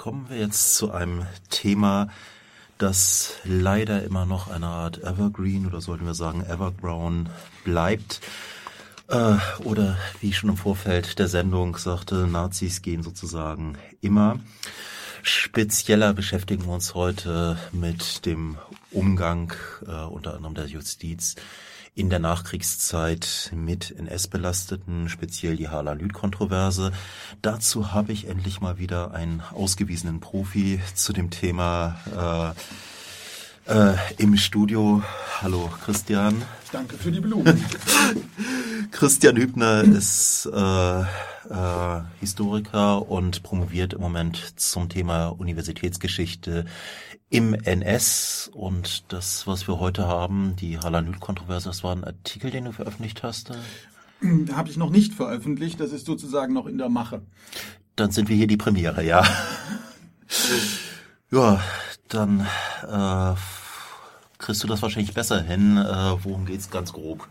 kommen wir jetzt zu einem Thema, das leider immer noch eine Art Evergreen oder sollten wir sagen Evergrown bleibt. Äh, oder wie ich schon im Vorfeld der Sendung sagte, Nazis gehen sozusagen immer. Spezieller beschäftigen wir uns heute mit dem Umgang äh, unter anderem der Justiz in der Nachkriegszeit mit NS-Belasteten, speziell die Harlan-Lüth-Kontroverse. Dazu habe ich endlich mal wieder einen ausgewiesenen Profi zu dem Thema äh, äh, im Studio. Hallo Christian. Danke für die Blumen. Christian Hübner ist äh, äh, Historiker und promoviert im Moment zum Thema Universitätsgeschichte im NS. Und das, was wir heute haben, die Halanül-Kontroverse, das war ein Artikel, den du veröffentlicht hast? Habe ich noch nicht veröffentlicht, das ist sozusagen noch in der Mache. Dann sind wir hier die Premiere, ja. ja, dann äh, kriegst du das wahrscheinlich besser hin. Äh, worum geht's ganz grob?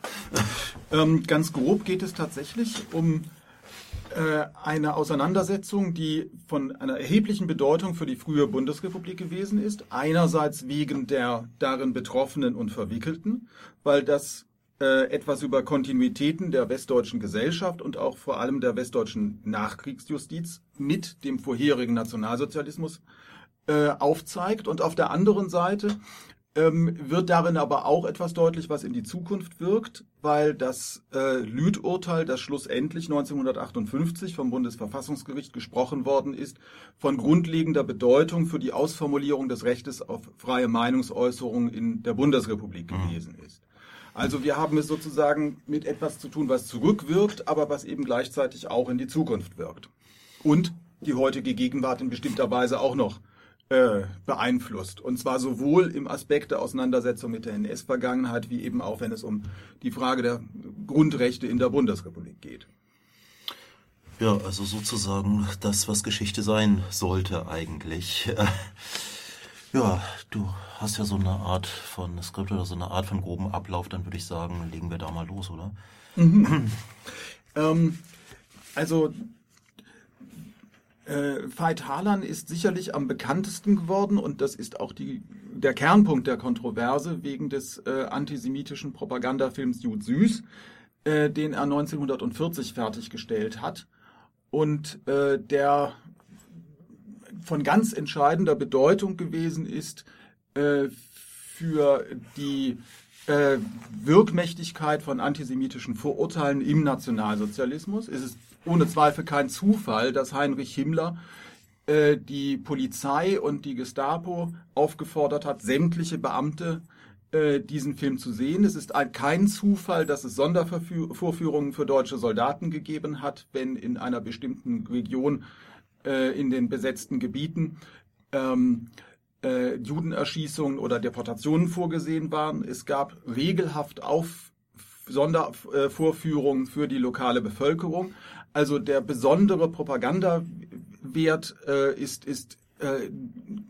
Ähm, ganz grob geht es tatsächlich um eine Auseinandersetzung, die von einer erheblichen Bedeutung für die frühe Bundesrepublik gewesen ist. Einerseits wegen der darin Betroffenen und Verwickelten, weil das äh, etwas über Kontinuitäten der westdeutschen Gesellschaft und auch vor allem der westdeutschen Nachkriegsjustiz mit dem vorherigen Nationalsozialismus äh, aufzeigt. Und auf der anderen Seite ähm, wird darin aber auch etwas deutlich, was in die Zukunft wirkt, weil das äh, Lüth-Urteil, das schlussendlich 1958 vom Bundesverfassungsgericht gesprochen worden ist, von grundlegender Bedeutung für die Ausformulierung des Rechtes auf freie Meinungsäußerung in der Bundesrepublik mhm. gewesen ist. Also wir haben es sozusagen mit etwas zu tun, was zurückwirkt, aber was eben gleichzeitig auch in die Zukunft wirkt. Und die heutige Gegenwart in bestimmter Weise auch noch äh, beeinflusst. Und zwar sowohl im Aspekt der Auseinandersetzung mit der NS-Vergangenheit, wie eben auch, wenn es um die Frage der Grundrechte in der Bundesrepublik geht. Ja, also sozusagen das, was Geschichte sein sollte eigentlich. Ja, du hast ja so eine Art von Skript oder so eine Art von groben Ablauf, dann würde ich sagen, legen wir da mal los, oder? Mhm. ähm, also äh, Veit Harlan ist sicherlich am bekanntesten geworden und das ist auch die, der Kernpunkt der Kontroverse wegen des äh, antisemitischen Propagandafilms Jud Süß, äh, den er 1940 fertiggestellt hat und äh, der von ganz entscheidender Bedeutung gewesen ist äh, für die äh, Wirkmächtigkeit von antisemitischen Vorurteilen im Nationalsozialismus. Es ist ohne Zweifel kein Zufall, dass Heinrich Himmler äh, die Polizei und die Gestapo aufgefordert hat, sämtliche Beamte äh, diesen Film zu sehen. Es ist ein, kein Zufall, dass es Sondervorführungen für deutsche Soldaten gegeben hat, wenn in einer bestimmten Region äh, in den besetzten Gebieten ähm, äh, Judenerschießungen oder Deportationen vorgesehen waren. Es gab regelhaft auf Sondervorführungen für die lokale Bevölkerung. Also der besondere Propagandawert äh, ist, ist äh,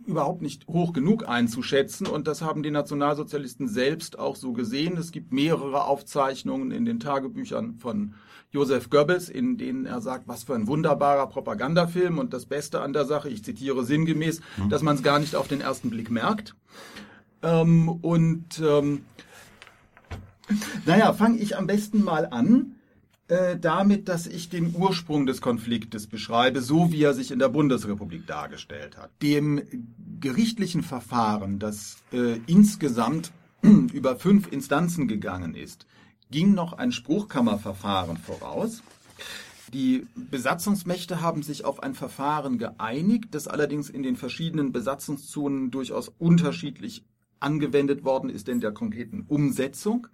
überhaupt nicht hoch genug einzuschätzen und das haben die Nationalsozialisten selbst auch so gesehen. Es gibt mehrere Aufzeichnungen in den Tagebüchern von Josef Goebbels, in denen er sagt, was für ein wunderbarer Propagandafilm und das Beste an der Sache, ich zitiere sinngemäß, mhm. dass man es gar nicht auf den ersten Blick merkt. Ähm, und ähm, naja, fange ich am besten mal an äh, damit, dass ich den Ursprung des Konfliktes beschreibe, so wie er sich in der Bundesrepublik dargestellt hat. Dem gerichtlichen Verfahren, das äh, insgesamt über fünf Instanzen gegangen ist, ging noch ein Spruchkammerverfahren voraus. Die Besatzungsmächte haben sich auf ein Verfahren geeinigt, das allerdings in den verschiedenen Besatzungszonen durchaus unterschiedlich angewendet worden ist in der konkreten Umsetzung.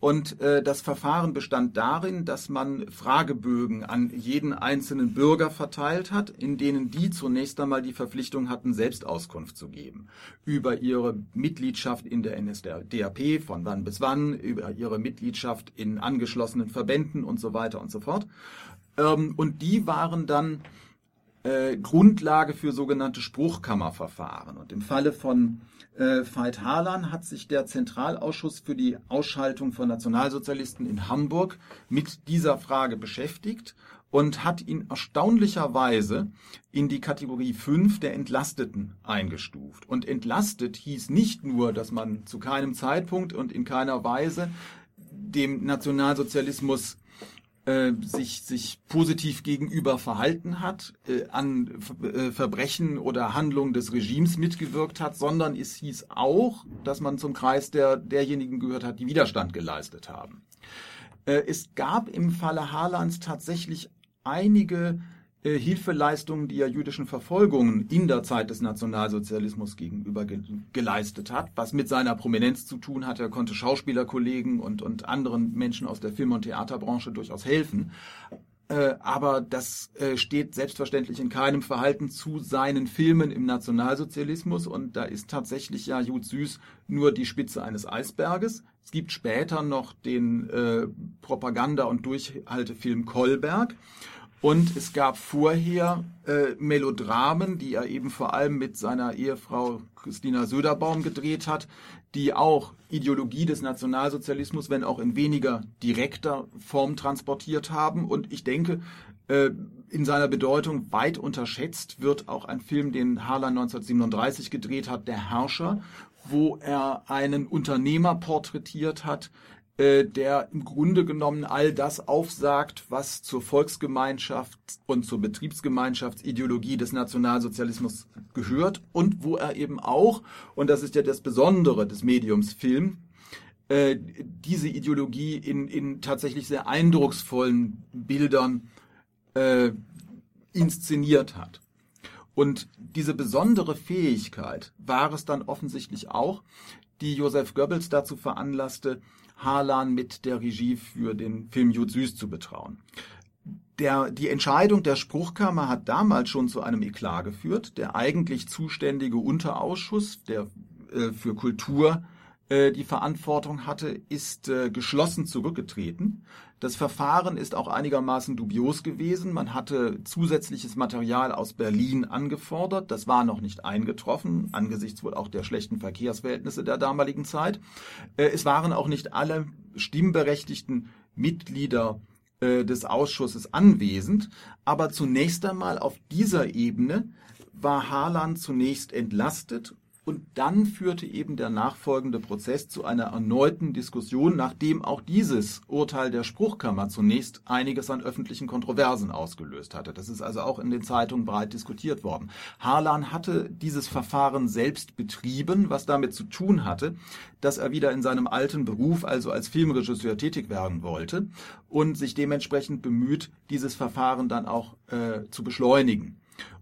Und äh, das Verfahren bestand darin, dass man Fragebögen an jeden einzelnen Bürger verteilt hat, in denen die zunächst einmal die Verpflichtung hatten, selbst Auskunft zu geben über ihre Mitgliedschaft in der NSDAP, von wann bis wann, über ihre Mitgliedschaft in angeschlossenen Verbänden und so weiter und so fort. Ähm, und die waren dann äh, Grundlage für sogenannte Spruchkammerverfahren. Und im Falle von äh, Veit Harlan hat sich der Zentralausschuss für die Ausschaltung von Nationalsozialisten in Hamburg mit dieser Frage beschäftigt und hat ihn erstaunlicherweise in die Kategorie 5 der Entlasteten eingestuft. Und entlastet hieß nicht nur, dass man zu keinem Zeitpunkt und in keiner Weise dem Nationalsozialismus äh, sich, sich positiv gegenüber verhalten hat, äh, an äh, Verbrechen oder Handlungen des Regimes mitgewirkt hat, sondern es hieß auch, dass man zum Kreis der, derjenigen gehört hat, die Widerstand geleistet haben. Äh, es gab im Falle Harlands tatsächlich einige Hilfeleistungen, die er jüdischen Verfolgungen in der Zeit des Nationalsozialismus gegenüber ge geleistet hat, was mit seiner Prominenz zu tun hat. Er konnte Schauspielerkollegen und, und anderen Menschen aus der Film- und Theaterbranche durchaus helfen. Äh, aber das äh, steht selbstverständlich in keinem Verhalten zu seinen Filmen im Nationalsozialismus und da ist tatsächlich ja Jud Süß nur die Spitze eines Eisberges. Es gibt später noch den äh, Propaganda- und Durchhaltefilm Kolberg und es gab vorher äh, Melodramen, die er eben vor allem mit seiner Ehefrau Christina Söderbaum gedreht hat, die auch Ideologie des Nationalsozialismus, wenn auch in weniger direkter Form transportiert haben. Und ich denke, äh, in seiner Bedeutung weit unterschätzt wird auch ein Film, den Harlan 1937 gedreht hat, Der Herrscher, wo er einen Unternehmer porträtiert hat, äh, der im Grunde genommen all das aufsagt, was zur Volksgemeinschaft und zur Betriebsgemeinschaftsideologie des Nationalsozialismus gehört und wo er eben auch, und das ist ja das Besondere des Mediums Film, äh, diese Ideologie in, in tatsächlich sehr eindrucksvollen Bildern äh, inszeniert hat. Und diese besondere Fähigkeit war es dann offensichtlich auch, die Joseph Goebbels dazu veranlasste, Harlan mit der Regie für den Film Jud Süß zu betrauen. Der, die Entscheidung der Spruchkammer hat damals schon zu einem Eklat geführt. Der eigentlich zuständige Unterausschuss, der äh, für Kultur die Verantwortung hatte, ist äh, geschlossen zurückgetreten. Das Verfahren ist auch einigermaßen dubios gewesen. Man hatte zusätzliches Material aus Berlin angefordert. Das war noch nicht eingetroffen, angesichts wohl auch der schlechten Verkehrsverhältnisse der damaligen Zeit. Äh, es waren auch nicht alle stimmberechtigten Mitglieder äh, des Ausschusses anwesend. Aber zunächst einmal auf dieser Ebene war Harlan zunächst entlastet und dann führte eben der nachfolgende Prozess zu einer erneuten Diskussion, nachdem auch dieses Urteil der Spruchkammer zunächst einiges an öffentlichen Kontroversen ausgelöst hatte. Das ist also auch in den Zeitungen breit diskutiert worden. Harlan hatte dieses Verfahren selbst betrieben, was damit zu tun hatte, dass er wieder in seinem alten Beruf, also als Filmregisseur, tätig werden wollte und sich dementsprechend bemüht, dieses Verfahren dann auch äh, zu beschleunigen.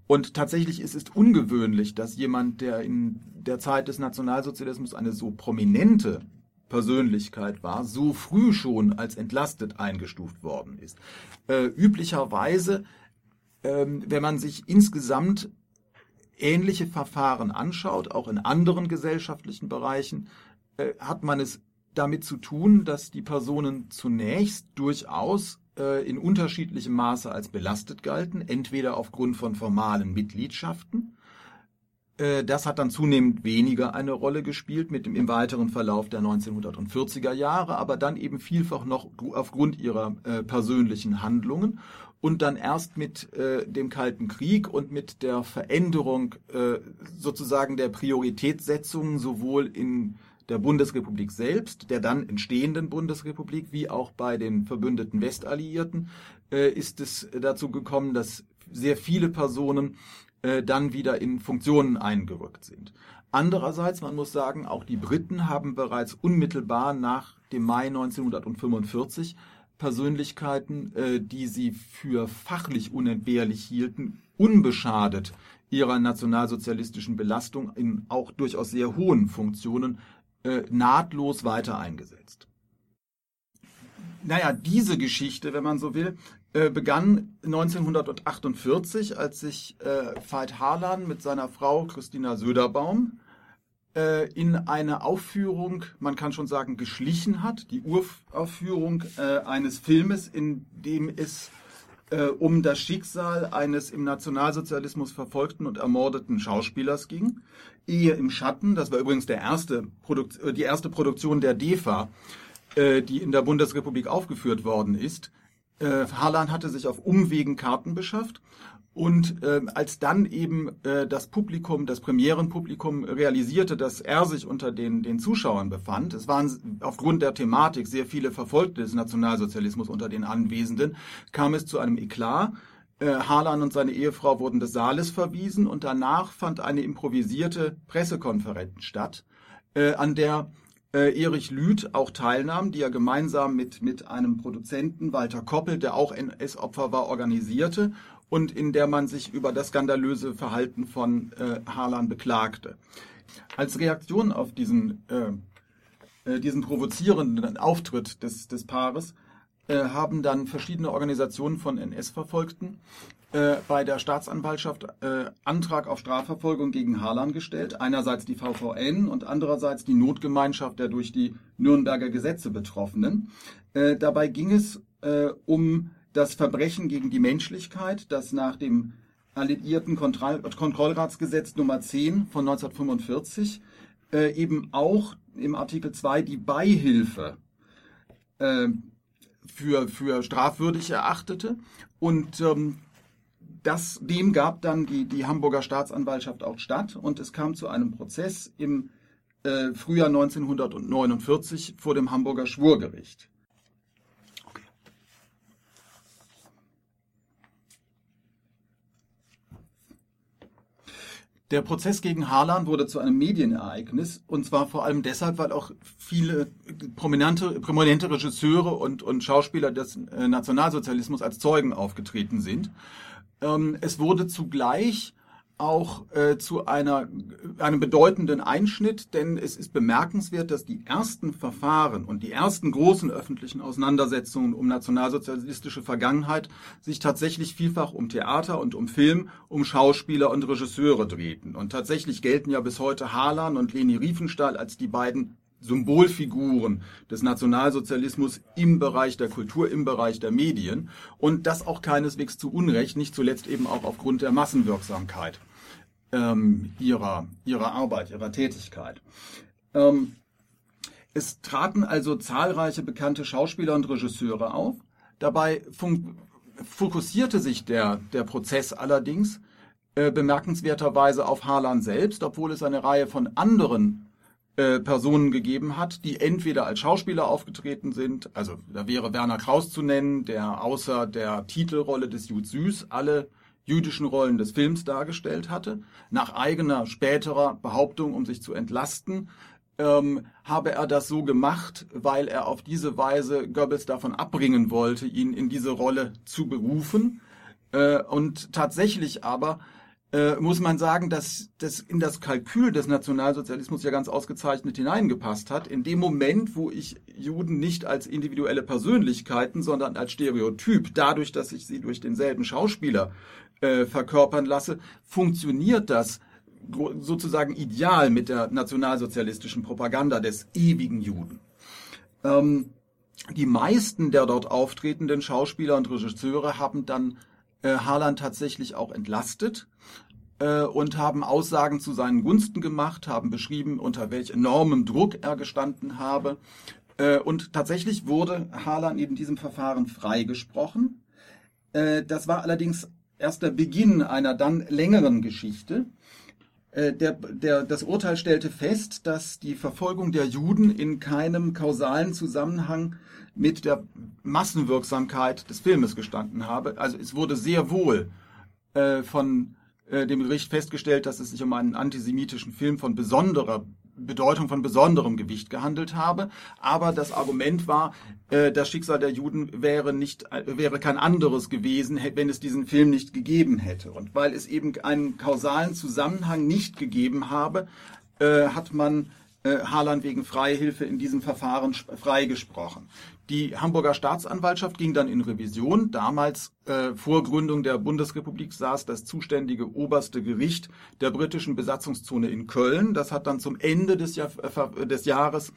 Und tatsächlich ist es ungewöhnlich, dass jemand, der in der Zeit des Nationalsozialismus eine so prominente Persönlichkeit war, so früh schon als entlastet eingestuft worden ist. Äh, üblicherweise, ähm, wenn man sich insgesamt ähnliche Verfahren anschaut, auch in anderen gesellschaftlichen Bereichen, äh, hat man es damit zu tun, dass die Personen zunächst durchaus in unterschiedlichem Maße als belastet galten, entweder aufgrund von formalen Mitgliedschaften. Äh, das hat dann zunehmend weniger eine Rolle gespielt mit dem im weiteren Verlauf der 1940er Jahre, aber dann eben vielfach noch aufgrund ihrer äh, persönlichen Handlungen und dann erst mit äh, dem Kalten Krieg und mit der Veränderung äh, sozusagen der Prioritätssetzungen sowohl in der Bundesrepublik selbst, der dann entstehenden Bundesrepublik, wie auch bei den verbündeten Westalliierten, äh, ist es dazu gekommen, dass sehr viele Personen äh, dann wieder in Funktionen eingerückt sind. Andererseits, man muss sagen, auch die Briten haben bereits unmittelbar nach dem Mai 1945 Persönlichkeiten, äh, die sie für fachlich unentbehrlich hielten, unbeschadet ihrer nationalsozialistischen Belastung in auch durchaus sehr hohen Funktionen äh, nahtlos weiter eingesetzt. Naja, diese Geschichte, wenn man so will, äh, begann 1948, als sich äh, Veit Harlan mit seiner Frau Christina Söderbaum äh, in eine Aufführung, man kann schon sagen, geschlichen hat, die Uraufführung äh, eines Filmes, in dem es äh, um das Schicksal eines im Nationalsozialismus verfolgten und ermordeten Schauspielers ging. Ehe im Schatten, das war übrigens der erste Produkt, äh, die erste Produktion der DEFA, äh, die in der Bundesrepublik aufgeführt worden ist. Äh, Harlan hatte sich auf Umwegen Karten beschafft und äh, als dann eben äh, das Publikum, das Premierenpublikum realisierte, dass er sich unter den, den Zuschauern befand, es waren aufgrund der Thematik sehr viele Verfolgte des Nationalsozialismus unter den Anwesenden, kam es zu einem Eklat. Äh, Harlan und seine Ehefrau wurden des Saales verwiesen und danach fand eine improvisierte Pressekonferenz statt, äh, an der äh, Erich Lüth auch teilnahm, die er gemeinsam mit, mit einem Produzenten, Walter Koppel, der auch NS-Opfer war, organisierte und in der man sich über das skandalöse Verhalten von äh, Harlan beklagte. Als Reaktion auf diesen, äh, diesen provozierenden Auftritt des, des Paares haben dann verschiedene Organisationen von NS-Verfolgten äh, bei der Staatsanwaltschaft äh, Antrag auf Strafverfolgung gegen Harlan gestellt. Einerseits die VVN und andererseits die Notgemeinschaft der durch die Nürnberger Gesetze Betroffenen. Äh, dabei ging es äh, um das Verbrechen gegen die Menschlichkeit, das nach dem Alliierten Kontroll Kontrollratsgesetz Nummer 10 von 1945 äh, eben auch im Artikel 2 die Beihilfe äh, für, für strafwürdig erachtete. Und ähm, das, dem gab dann die, die Hamburger Staatsanwaltschaft auch statt und es kam zu einem Prozess im äh, Frühjahr 1949 vor dem Hamburger Schwurgericht. Der Prozess gegen Harlan wurde zu einem Medienereignis und zwar vor allem deshalb, weil auch viele prominente, prominente Regisseure und, und Schauspieler des äh, Nationalsozialismus als Zeugen aufgetreten sind. Ähm, es wurde zugleich auch äh, zu einer, einem bedeutenden Einschnitt, denn es ist bemerkenswert, dass die ersten Verfahren und die ersten großen öffentlichen Auseinandersetzungen um nationalsozialistische Vergangenheit sich tatsächlich vielfach um Theater und um Film, um Schauspieler und Regisseure drehten. Und tatsächlich gelten ja bis heute Harlan und Leni Riefenstahl als die beiden Symbolfiguren des Nationalsozialismus im Bereich der Kultur, im Bereich der Medien und das auch keineswegs zu Unrecht, nicht zuletzt eben auch aufgrund der Massenwirksamkeit ähm, ihrer, ihrer Arbeit, ihrer Tätigkeit. Ähm, es traten also zahlreiche bekannte Schauspieler und Regisseure auf. Dabei fokussierte sich der, der Prozess allerdings äh, bemerkenswerterweise auf Harlan selbst, obwohl es eine Reihe von anderen äh, Personen gegeben hat, die entweder als Schauspieler aufgetreten sind, also da wäre Werner Kraus zu nennen, der außer der Titelrolle des Jud Süß alle jüdischen Rollen des Films dargestellt hatte, nach eigener späterer Behauptung, um sich zu entlasten, ähm, habe er das so gemacht, weil er auf diese Weise Goebbels davon abbringen wollte, ihn in diese Rolle zu berufen. Äh, und tatsächlich aber äh, muss man sagen, dass das in das Kalkül des Nationalsozialismus ja ganz ausgezeichnet hineingepasst hat. In dem Moment, wo ich Juden nicht als individuelle Persönlichkeiten, sondern als Stereotyp, dadurch, dass ich sie durch denselben Schauspieler äh, verkörpern lasse, funktioniert das sozusagen ideal mit der nationalsozialistischen Propaganda des ewigen Juden. Ähm, die meisten der dort auftretenden Schauspieler und Regisseure haben dann äh, Harlan tatsächlich auch entlastet äh, und haben Aussagen zu seinen Gunsten gemacht, haben beschrieben, unter welch enormem Druck er gestanden habe. Äh, und tatsächlich wurde Harlan in diesem Verfahren freigesprochen. Äh, das war allerdings erst der Beginn einer dann längeren Geschichte. Äh, der, der, das Urteil stellte fest, dass die Verfolgung der Juden in keinem kausalen Zusammenhang mit der Massenwirksamkeit des Filmes gestanden habe. Also es wurde sehr wohl äh, von äh, dem Gericht festgestellt, dass es sich um einen antisemitischen Film von besonderer Bedeutung von besonderem Gewicht gehandelt habe. Aber das Argument war, äh, das Schicksal der Juden wäre nicht, äh, wäre kein anderes gewesen, wenn es diesen Film nicht gegeben hätte. Und weil es eben einen kausalen Zusammenhang nicht gegeben habe, äh, hat man äh, Harlan wegen Freihilfe in diesem Verfahren freigesprochen. Die Hamburger Staatsanwaltschaft ging dann in Revision. Damals äh, vor Gründung der Bundesrepublik saß das zuständige oberste Gericht der britischen Besatzungszone in Köln. Das hat dann zum Ende des, Jahr, äh, des Jahres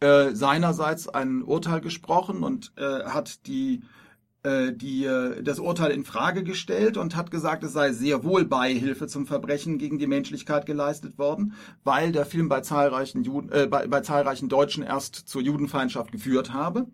äh, seinerseits ein Urteil gesprochen und äh, hat die äh, die, äh, das Urteil in Frage gestellt und hat gesagt, es sei sehr wohl Beihilfe zum Verbrechen gegen die Menschlichkeit geleistet worden, weil der Film bei zahlreichen, Juden, äh, bei, bei zahlreichen Deutschen erst zur Judenfeindschaft geführt habe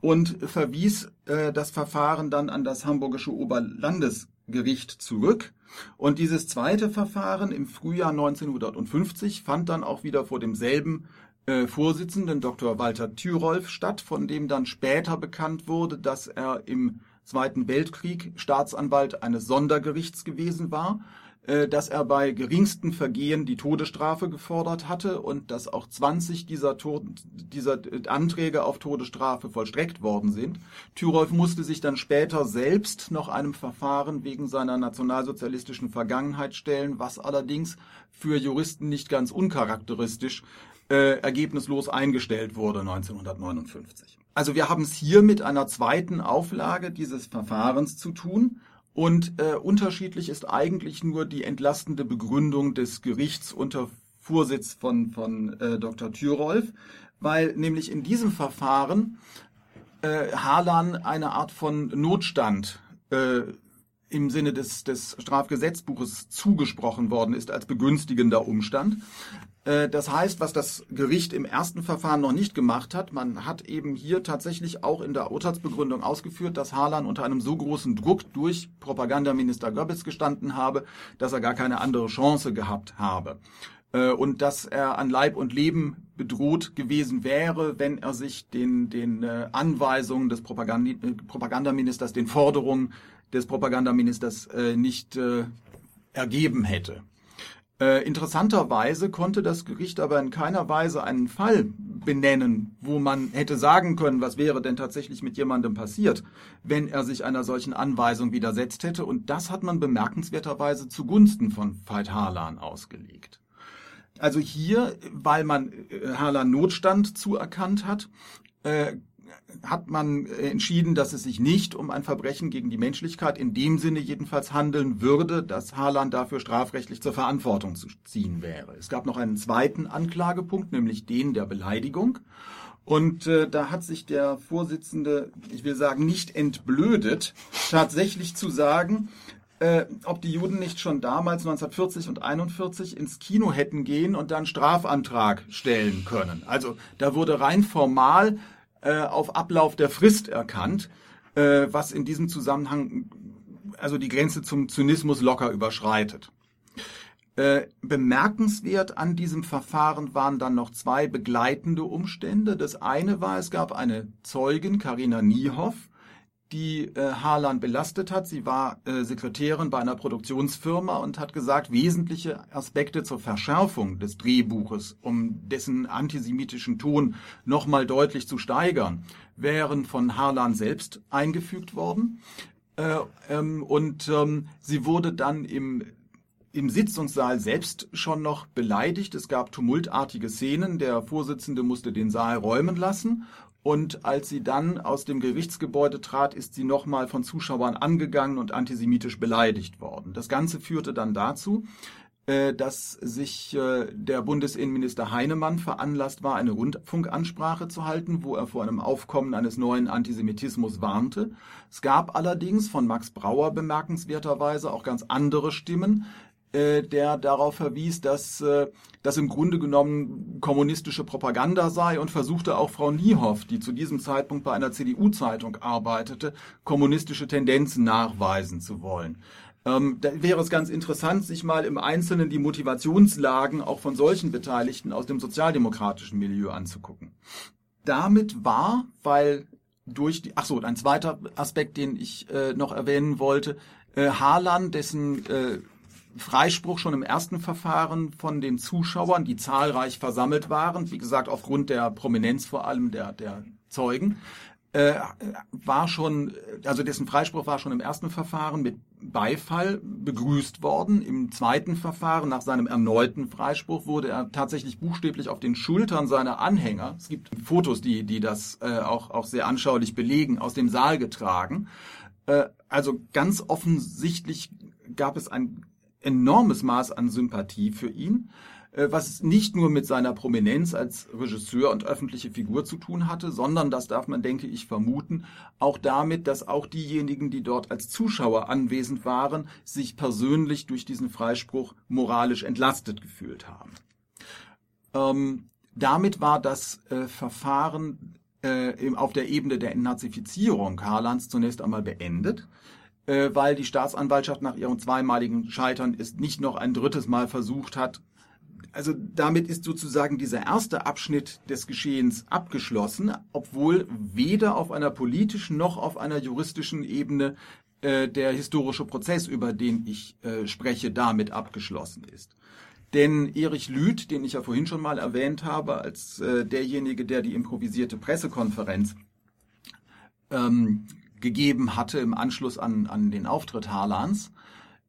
und verwies äh, das Verfahren dann an das Hamburgische Oberlandesgericht zurück. Und dieses zweite Verfahren im Frühjahr 1950 fand dann auch wieder vor demselben äh, Vorsitzenden Dr. Walter Thyrolf statt, von dem dann später bekannt wurde, dass er im Zweiten Weltkrieg Staatsanwalt eines Sondergerichts gewesen war, äh, dass er bei geringsten Vergehen die Todesstrafe gefordert hatte und dass auch 20 dieser, Tod dieser Anträge auf Todesstrafe vollstreckt worden sind. Thyrolf musste sich dann später selbst noch einem Verfahren wegen seiner nationalsozialistischen Vergangenheit stellen, was allerdings für Juristen nicht ganz uncharakteristisch äh, ergebnislos eingestellt wurde 1959. Also wir haben es hier mit einer zweiten Auflage dieses Verfahrens zu tun. Und äh, unterschiedlich ist eigentlich nur die entlastende Begründung des Gerichts unter Vorsitz von, von äh, Dr. Thürolf, weil nämlich in diesem Verfahren äh, Harlan eine Art von Notstand äh, im Sinne des, des Strafgesetzbuches zugesprochen worden ist als begünstigender Umstand. Äh, das heißt, was das Gericht im ersten Verfahren noch nicht gemacht hat, man hat eben hier tatsächlich auch in der Urteilsbegründung ausgeführt, dass Harlan unter einem so großen Druck durch Propagandaminister Goebbels gestanden habe, dass er gar keine andere Chance gehabt habe. Äh, und dass er an Leib und Leben bedroht gewesen wäre, wenn er sich den, den äh, Anweisungen des Propagandaministers, den Forderungen des Propagandaministers nicht ergeben hätte. Äh, interessanterweise konnte das Gericht aber in keiner Weise einen Fall benennen, wo man hätte sagen können, was wäre denn tatsächlich mit jemandem passiert, wenn er sich einer solchen Anweisung widersetzt hätte. Und das hat man bemerkenswerterweise zugunsten von Veit Harlan ausgelegt. Also hier, weil man äh, Harlan Notstand zuerkannt hat, äh, hat man entschieden, dass es sich nicht um ein Verbrechen gegen die Menschlichkeit in dem Sinne jedenfalls handeln würde, dass Harlan dafür strafrechtlich zur Verantwortung zu ziehen wäre. Es gab noch einen zweiten Anklagepunkt, nämlich den der Beleidigung. Und äh, da hat sich der Vorsitzende, ich will sagen, nicht entblödet, tatsächlich zu sagen, äh, ob die Juden nicht schon damals 1940 und 41 ins Kino hätten gehen und dann Strafantrag stellen können. Also da wurde rein formal äh, auf Ablauf der Frist erkannt, äh, was in diesem Zusammenhang also die Grenze zum Zynismus locker überschreitet. Äh, bemerkenswert an diesem Verfahren waren dann noch zwei begleitende Umstände. Das eine war, es gab eine Zeugin, Karina Niehoff, die äh, Harlan belastet hat. Sie war äh, Sekretärin bei einer Produktionsfirma und hat gesagt, wesentliche Aspekte zur Verschärfung des Drehbuches, um dessen antisemitischen Ton nochmal deutlich zu steigern, wären von Harlan selbst eingefügt worden. Äh, ähm, und ähm, sie wurde dann im im Sitzungssaal selbst schon noch beleidigt. Es gab tumultartige Szenen. Der Vorsitzende musste den Saal räumen lassen und als sie dann aus dem Gerichtsgebäude trat, ist sie nochmal von Zuschauern angegangen und antisemitisch beleidigt worden. Das Ganze führte dann dazu, äh, dass sich äh, der Bundesinnenminister Heinemann veranlasst war, eine Rundfunkansprache zu halten, wo er vor einem Aufkommen eines neuen Antisemitismus warnte. Es gab allerdings von Max Brauer bemerkenswerterweise auch ganz andere Stimmen, äh, der darauf verwies, dass äh, das im Grunde genommen kommunistische Propaganda sei und versuchte auch Frau Niehoff, die zu diesem Zeitpunkt bei einer CDU-Zeitung arbeitete, kommunistische Tendenzen nachweisen zu wollen. Ähm, da wäre es ganz interessant, sich mal im Einzelnen die Motivationslagen auch von solchen Beteiligten aus dem sozialdemokratischen Milieu anzugucken. Damit war, weil durch die, ach so, ein zweiter Aspekt, den ich äh, noch erwähnen wollte, äh, Harlan, dessen äh, Freispruch schon im ersten Verfahren von den Zuschauern, die zahlreich versammelt waren, wie gesagt aufgrund der Prominenz vor allem der, der Zeugen, äh, war schon, also dessen Freispruch war schon im ersten Verfahren mit Beifall begrüßt worden. Im zweiten Verfahren, nach seinem erneuten Freispruch, wurde er tatsächlich buchstäblich auf den Schultern seiner Anhänger, es gibt Fotos, die, die das äh, auch, auch sehr anschaulich belegen, aus dem Saal getragen. Äh, also ganz offensichtlich gab es ein enormes Maß an Sympathie für ihn. äh, was nicht nur mit seiner Prominenz als Regisseur und öffentliche Figur zu tun hatte, sondern, das darf man, denke ich, vermuten, auch damit, dass auch diejenigen, die dort als Zuschauer anwesend waren, sich persönlich durch diesen Freispruch moralisch entlastet gefühlt haben. Ähm, damit war das äh, Verfahren äh, auf der Ebene der Entnazifizierung Harlands zunächst einmal beendet äh, weil die Staatsanwaltschaft nach ihrem zweimaligen Scheitern es nicht noch ein drittes Mal versucht hat, also damit ist sozusagen dieser erste Abschnitt des Geschehens abgeschlossen, obwohl weder auf einer politischen noch auf einer juristischen Ebene äh, der historische Prozess, über den ich äh, spreche, damit abgeschlossen ist. Denn Erich Lüth, den ich ja vorhin schon mal erwähnt habe, als äh, derjenige, der die improvisierte Pressekonferenz ähm, gegeben hatte im Anschluss an, an den Auftritt Harlans,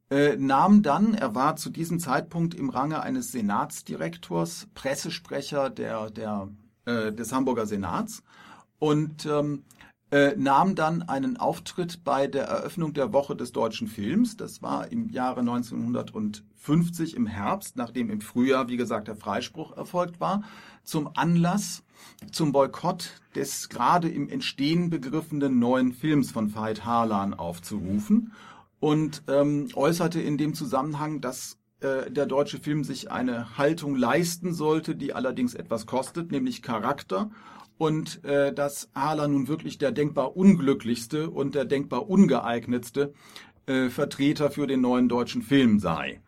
äh, nahm dann, er war zu diesem Zeitpunkt im Range eines Senatsdirektors, Pressesprecher der, der, äh, des Hamburger Senats. Und ähm, äh, nahm dann einen Auftritt bei der Eröffnung der Woche des deutschen Films. Das war im Jahre 1950 im Herbst, nachdem im Frühjahr, wie gesagt, der Freispruch erfolgt war, zum Anlass zum Boykott des gerade im Entstehen begriffenen neuen Films von Veit Harlan aufzurufen und ähm, äußerte in dem Zusammenhang, dass äh, der deutsche Film sich eine Haltung leisten sollte, die allerdings etwas kostet, nämlich Charakter und äh, dass Hala nun wirklich der denkbar unglücklichste und der denkbar ungeeignetste äh, Vertreter für den neuen deutschen Film sei.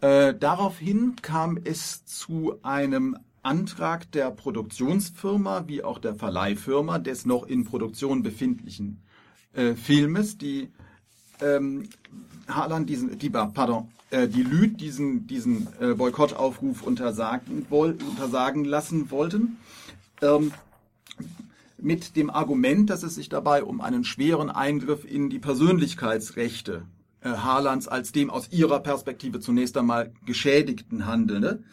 Äh, daraufhin kam es zu einem Antrag der Produktionsfirma wie auch der Verleihfirma des noch in Produktion befindlichen äh, Filmes, die ähm, Haaland diesen, die, pardon, äh, die Lüd diesen, diesen äh, Boykottaufruf untersagen, woll, untersagen lassen wollten. Ähm, mit dem Argument, dass es sich dabei um einen schweren Eingriff in die Persönlichkeitsrechte äh, Haalands als dem aus ihrer Perspektive zunächst einmal Geschädigten handelnde,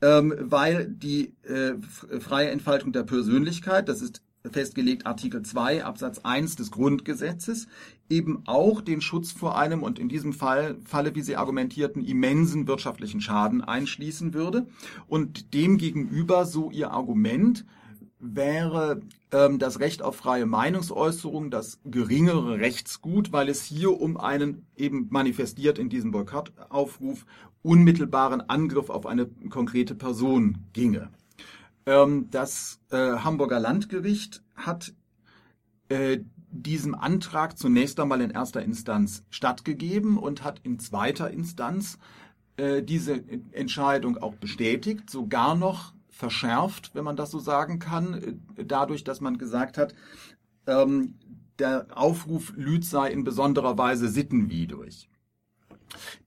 ähm, weil die äh, freie Entfaltung der Persönlichkeit, das ist festgelegt Artikel 2 Absatz 1 des Grundgesetzes, eben auch den Schutz vor einem und in diesem Fall, Falle, wie Sie argumentierten, immensen wirtschaftlichen Schaden einschließen würde. Und demgegenüber so Ihr Argument wäre ähm, das Recht auf freie Meinungsäußerung das geringere Rechtsgut, weil es hier um einen eben manifestiert in diesem Boykottaufruf unmittelbaren Angriff auf eine konkrete Person ginge. Ähm, das äh, Hamburger Landgericht hat äh, diesem Antrag zunächst einmal in erster Instanz stattgegeben und hat in zweiter Instanz äh, diese Entscheidung auch bestätigt, sogar noch verschärft, wenn man das so sagen kann, dadurch, dass man gesagt hat, ähm, der Aufruf Lüth sei in besonderer Weise sittenwidrig.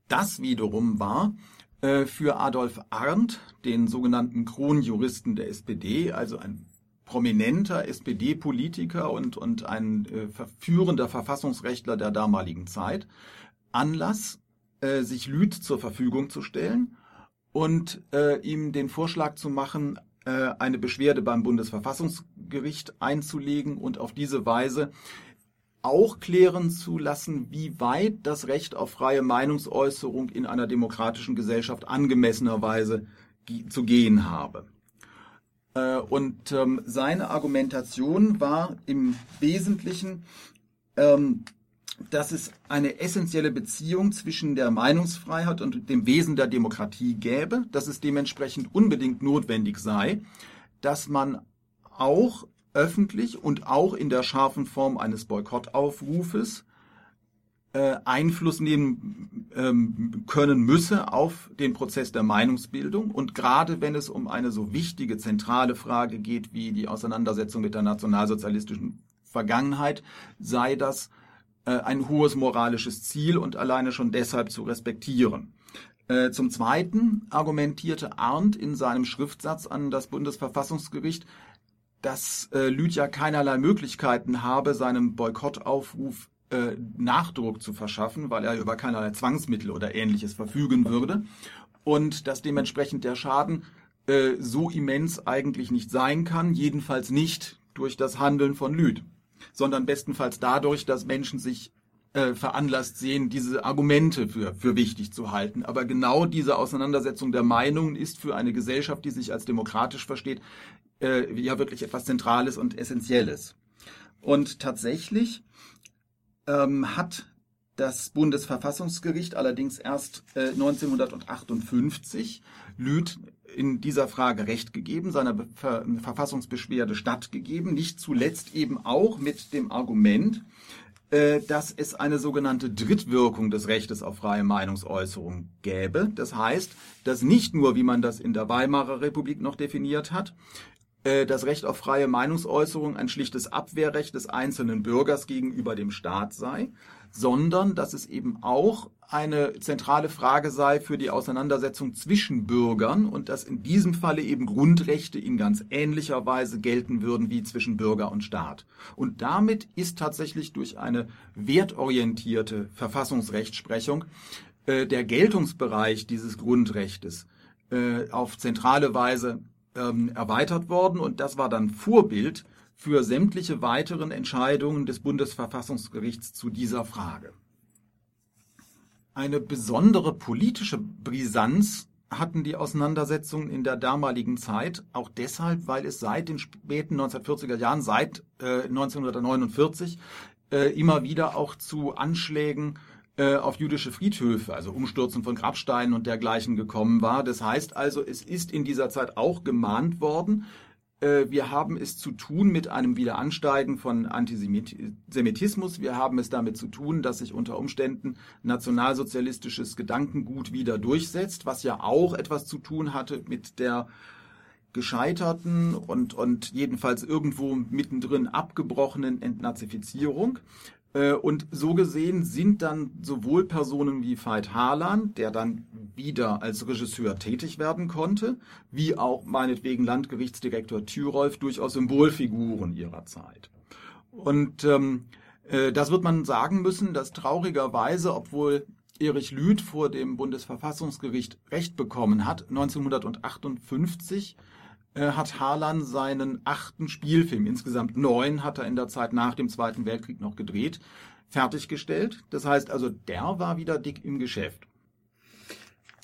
Das wiederum war äh, für Adolf Arndt, den sogenannten Kronjuristen der SPD, also ein prominenter SPD-Politiker und, und ein äh, führender Verfassungsrechtler der damaligen Zeit, Anlass, äh, sich Lüth zur Verfügung zu stellen und äh, ihm den Vorschlag zu machen, äh, eine Beschwerde beim Bundesverfassungsgericht einzulegen und auf diese Weise auch klären zu lassen, wie weit das Recht auf freie Meinungsäußerung in einer demokratischen Gesellschaft angemessenerweise zu gehen habe. Äh, und ähm, seine Argumentation war im Wesentlichen, ähm, dass es eine essentielle Beziehung zwischen der Meinungsfreiheit und dem Wesen der Demokratie gäbe, dass es dementsprechend unbedingt notwendig sei, dass man auch öffentlich und auch in der scharfen Form eines Boykottaufrufes äh, Einfluss nehmen ähm, können müsse auf den Prozess der Meinungsbildung. Und gerade wenn es um eine so wichtige, zentrale Frage geht wie die Auseinandersetzung mit der nationalsozialistischen Vergangenheit, sei das ein hohes moralisches Ziel und alleine schon deshalb zu respektieren. Äh, zum Zweiten argumentierte Arndt in seinem Schriftsatz an das Bundesverfassungsgericht, dass äh, Lydia keinerlei Möglichkeiten habe, seinem Boykottaufruf äh, Nachdruck zu verschaffen, weil er über keinerlei Zwangsmittel oder ähnliches verfügen würde und dass dementsprechend der Schaden äh, so immens eigentlich nicht sein kann, jedenfalls nicht durch das Handeln von Lüd, sondern bestenfalls dadurch, dass Menschen sich äh, veranlasst sehen, diese Argumente für, für wichtig zu halten. Aber genau diese Auseinandersetzung der Meinungen ist für eine Gesellschaft, die sich als demokratisch versteht, äh, ja wirklich etwas Zentrales und Essentielles. Und tatsächlich ähm, hat das Bundesverfassungsgericht allerdings erst äh, 1958 Lüth in dieser Frage Recht gegeben, seiner Ver Verfassungsbeschwerde stattgegeben, nicht zuletzt eben auch mit dem Argument, äh, dass es eine sogenannte Drittwirkung des Rechtes auf freie Meinungsäußerung gäbe. Das heißt, dass nicht nur, wie man das in der Weimarer Republik noch definiert hat, äh, das Recht auf freie Meinungsäußerung ein schlichtes Abwehrrecht des einzelnen Bürgers gegenüber dem Staat sei, sondern dass es eben auch eine zentrale Frage sei für die Auseinandersetzung zwischen Bürgern und dass in diesem Falle eben Grundrechte in ganz ähnlicher Weise gelten würden wie zwischen Bürger und Staat. Und damit ist tatsächlich durch eine wertorientierte Verfassungsrechtsprechung äh, der Geltungsbereich dieses Grundrechtes äh, auf zentrale Weise ähm, erweitert worden und das war dann Vorbild für sämtliche weiteren Entscheidungen des Bundesverfassungsgerichts zu dieser Frage. Eine besondere politische Brisanz hatten die Auseinandersetzungen in der damaligen Zeit, auch deshalb, weil es seit den späten 1940er Jahren, seit äh, 1949, äh, immer wieder auch zu Anschlägen äh, auf jüdische Friedhöfe, also Umstürzen von Grabsteinen und dergleichen gekommen war. Das heißt also, es ist in dieser Zeit auch gemahnt worden, wir haben es zu tun mit einem Wiederansteigen von Antisemitismus. Wir haben es damit zu tun, dass sich unter Umständen nationalsozialistisches Gedankengut wieder durchsetzt, was ja auch etwas zu tun hatte mit der gescheiterten und, und jedenfalls irgendwo mittendrin abgebrochenen Entnazifizierung. Äh, und so gesehen sind dann sowohl Personen wie Veit Harlan, der dann wieder als Regisseur tätig werden konnte, wie auch meinetwegen Landgerichtsdirektor Thürolf durchaus Symbolfiguren ihrer Zeit. Und ähm, äh, das wird man sagen müssen, dass traurigerweise, obwohl Erich Lüth vor dem Bundesverfassungsgericht Recht bekommen hat, 1958 äh, hat Harlan seinen achten Spielfilm, insgesamt neun hat er in der Zeit nach dem Zweiten Weltkrieg noch gedreht, fertiggestellt. Das heißt also, der war wieder dick im Geschäft.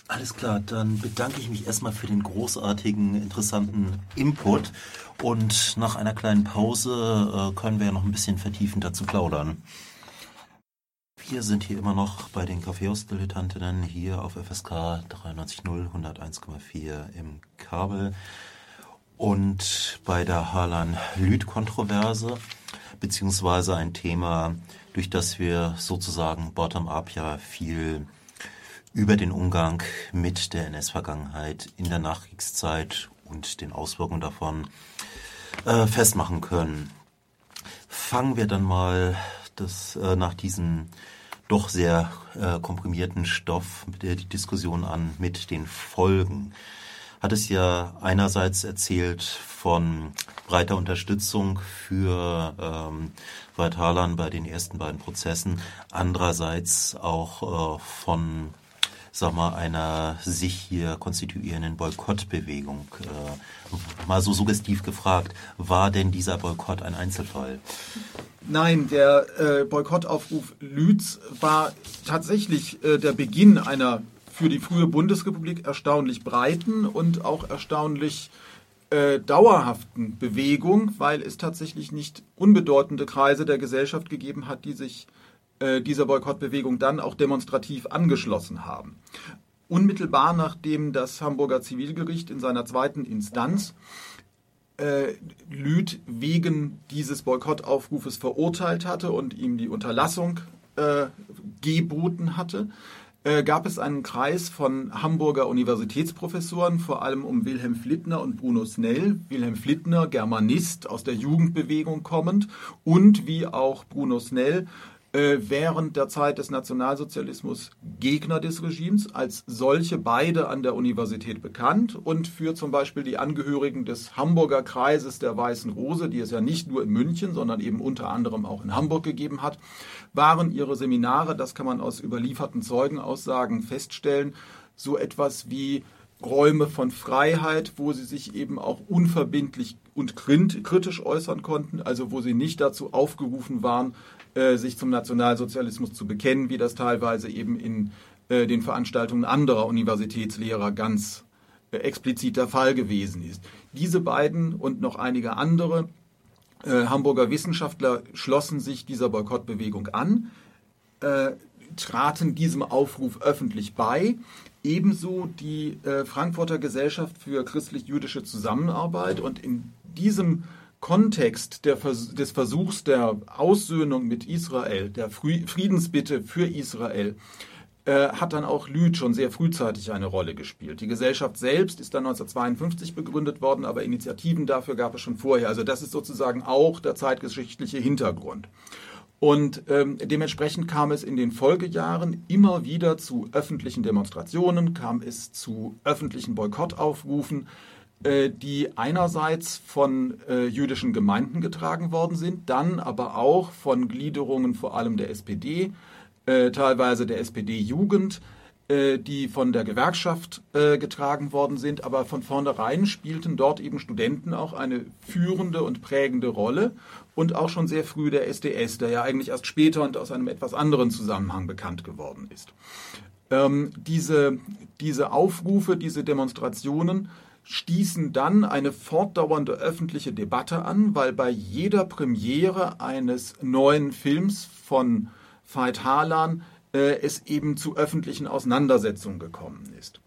Alles klar, dann bedanke ich mich erstmal für den großartigen, interessanten Input und nach einer kleinen Pause äh, können wir ja noch ein bisschen vertiefend dazu plaudern. Wir sind hier immer noch bei den Kaffeehaus-Dilettantinnen hier auf FSK 93.0 101,4 im Kabel und bei der Harlan-Lüth-Kontroverse, beziehungsweise ein Thema, durch das wir sozusagen bottom-up ja viel über den Umgang mit der NS-Vergangenheit in der Nachkriegszeit und den Auswirkungen davon äh, festmachen können. Fangen wir dann mal das, äh, nach diesem doch sehr äh, komprimierten Stoff mit der Diskussion an mit den Folgen hat es ja einerseits erzählt von breiter Unterstützung für ähm, Weithalern bei den ersten beiden Prozessen, andererseits auch äh, von sag mal, einer sich hier konstituierenden Boykottbewegung. Äh, mal so suggestiv gefragt, war denn dieser Boykott ein Einzelfall? Nein, der äh, Boykottaufruf Lütz war tatsächlich äh, der Beginn einer für die frühe Bundesrepublik erstaunlich breiten und auch erstaunlich äh, dauerhaften Bewegung, weil es tatsächlich nicht unbedeutende Kreise der Gesellschaft gegeben hat, die sich äh, dieser Boykottbewegung dann auch demonstrativ angeschlossen haben. Unmittelbar nachdem das Hamburger Zivilgericht in seiner zweiten Instanz äh, Lüth wegen dieses Boykottaufrufes verurteilt hatte und ihm die Unterlassung äh, geboten hatte, äh, gab es einen Kreis von Hamburger Universitätsprofessoren, vor allem um Wilhelm Flittner und Bruno Snell. Wilhelm Flittner, Germanist aus der Jugendbewegung kommend und wie auch Bruno Snell äh, während der Zeit des Nationalsozialismus Gegner des Regimes, als solche beide an der Universität bekannt und für zum Beispiel die Angehörigen des Hamburger Kreises der Weißen Rose, die es ja nicht nur in München, sondern eben unter anderem auch in Hamburg gegeben hat, waren ihre Seminare, das kann man aus überlieferten Zeugenaussagen feststellen, so etwas wie Räume von Freiheit, wo sie sich eben auch unverbindlich und kritisch äußern konnten, also wo sie nicht dazu aufgerufen waren, äh, sich zum Nationalsozialismus zu bekennen, wie das teilweise eben in äh, den Veranstaltungen anderer Universitätslehrer ganz äh, explizit der Fall gewesen ist. Diese beiden und noch einige andere Hamburger Wissenschaftler schlossen sich dieser Boykottbewegung an, traten diesem Aufruf öffentlich bei, ebenso die Frankfurter Gesellschaft für christlich-jüdische Zusammenarbeit. Und in diesem Kontext Vers des Versuchs der Aussöhnung mit Israel, der Frü Friedensbitte für Israel, äh, hat dann auch Lüth schon sehr frühzeitig eine Rolle gespielt. Die Gesellschaft selbst ist dann 1952 begründet worden, aber Initiativen dafür gab es schon vorher. Also das ist sozusagen auch der zeitgeschichtliche Hintergrund. Und ähm, dementsprechend kam es in den Folgejahren immer wieder zu öffentlichen Demonstrationen, kam es zu öffentlichen Boykottaufrufen, die einerseits von äh, jüdischen Gemeinden getragen worden sind, dann aber auch von Gliederungen vor allem der SPD, äh, teilweise der SPD-Jugend, äh, die von der Gewerkschaft äh, getragen worden sind, aber von vornherein spielten dort eben Studenten auch eine führende und prägende Rolle und auch schon sehr früh der SDS, der ja eigentlich erst später und aus einem etwas anderen Zusammenhang bekannt geworden ist. Ähm, diese, diese Aufrufe, diese Demonstrationen stießen dann eine fortdauernde öffentliche Debatte an, weil bei jeder Premiere eines neuen Films von Veit Harlan äh, es eben zu öffentlichen Auseinandersetzungen gekommen ist.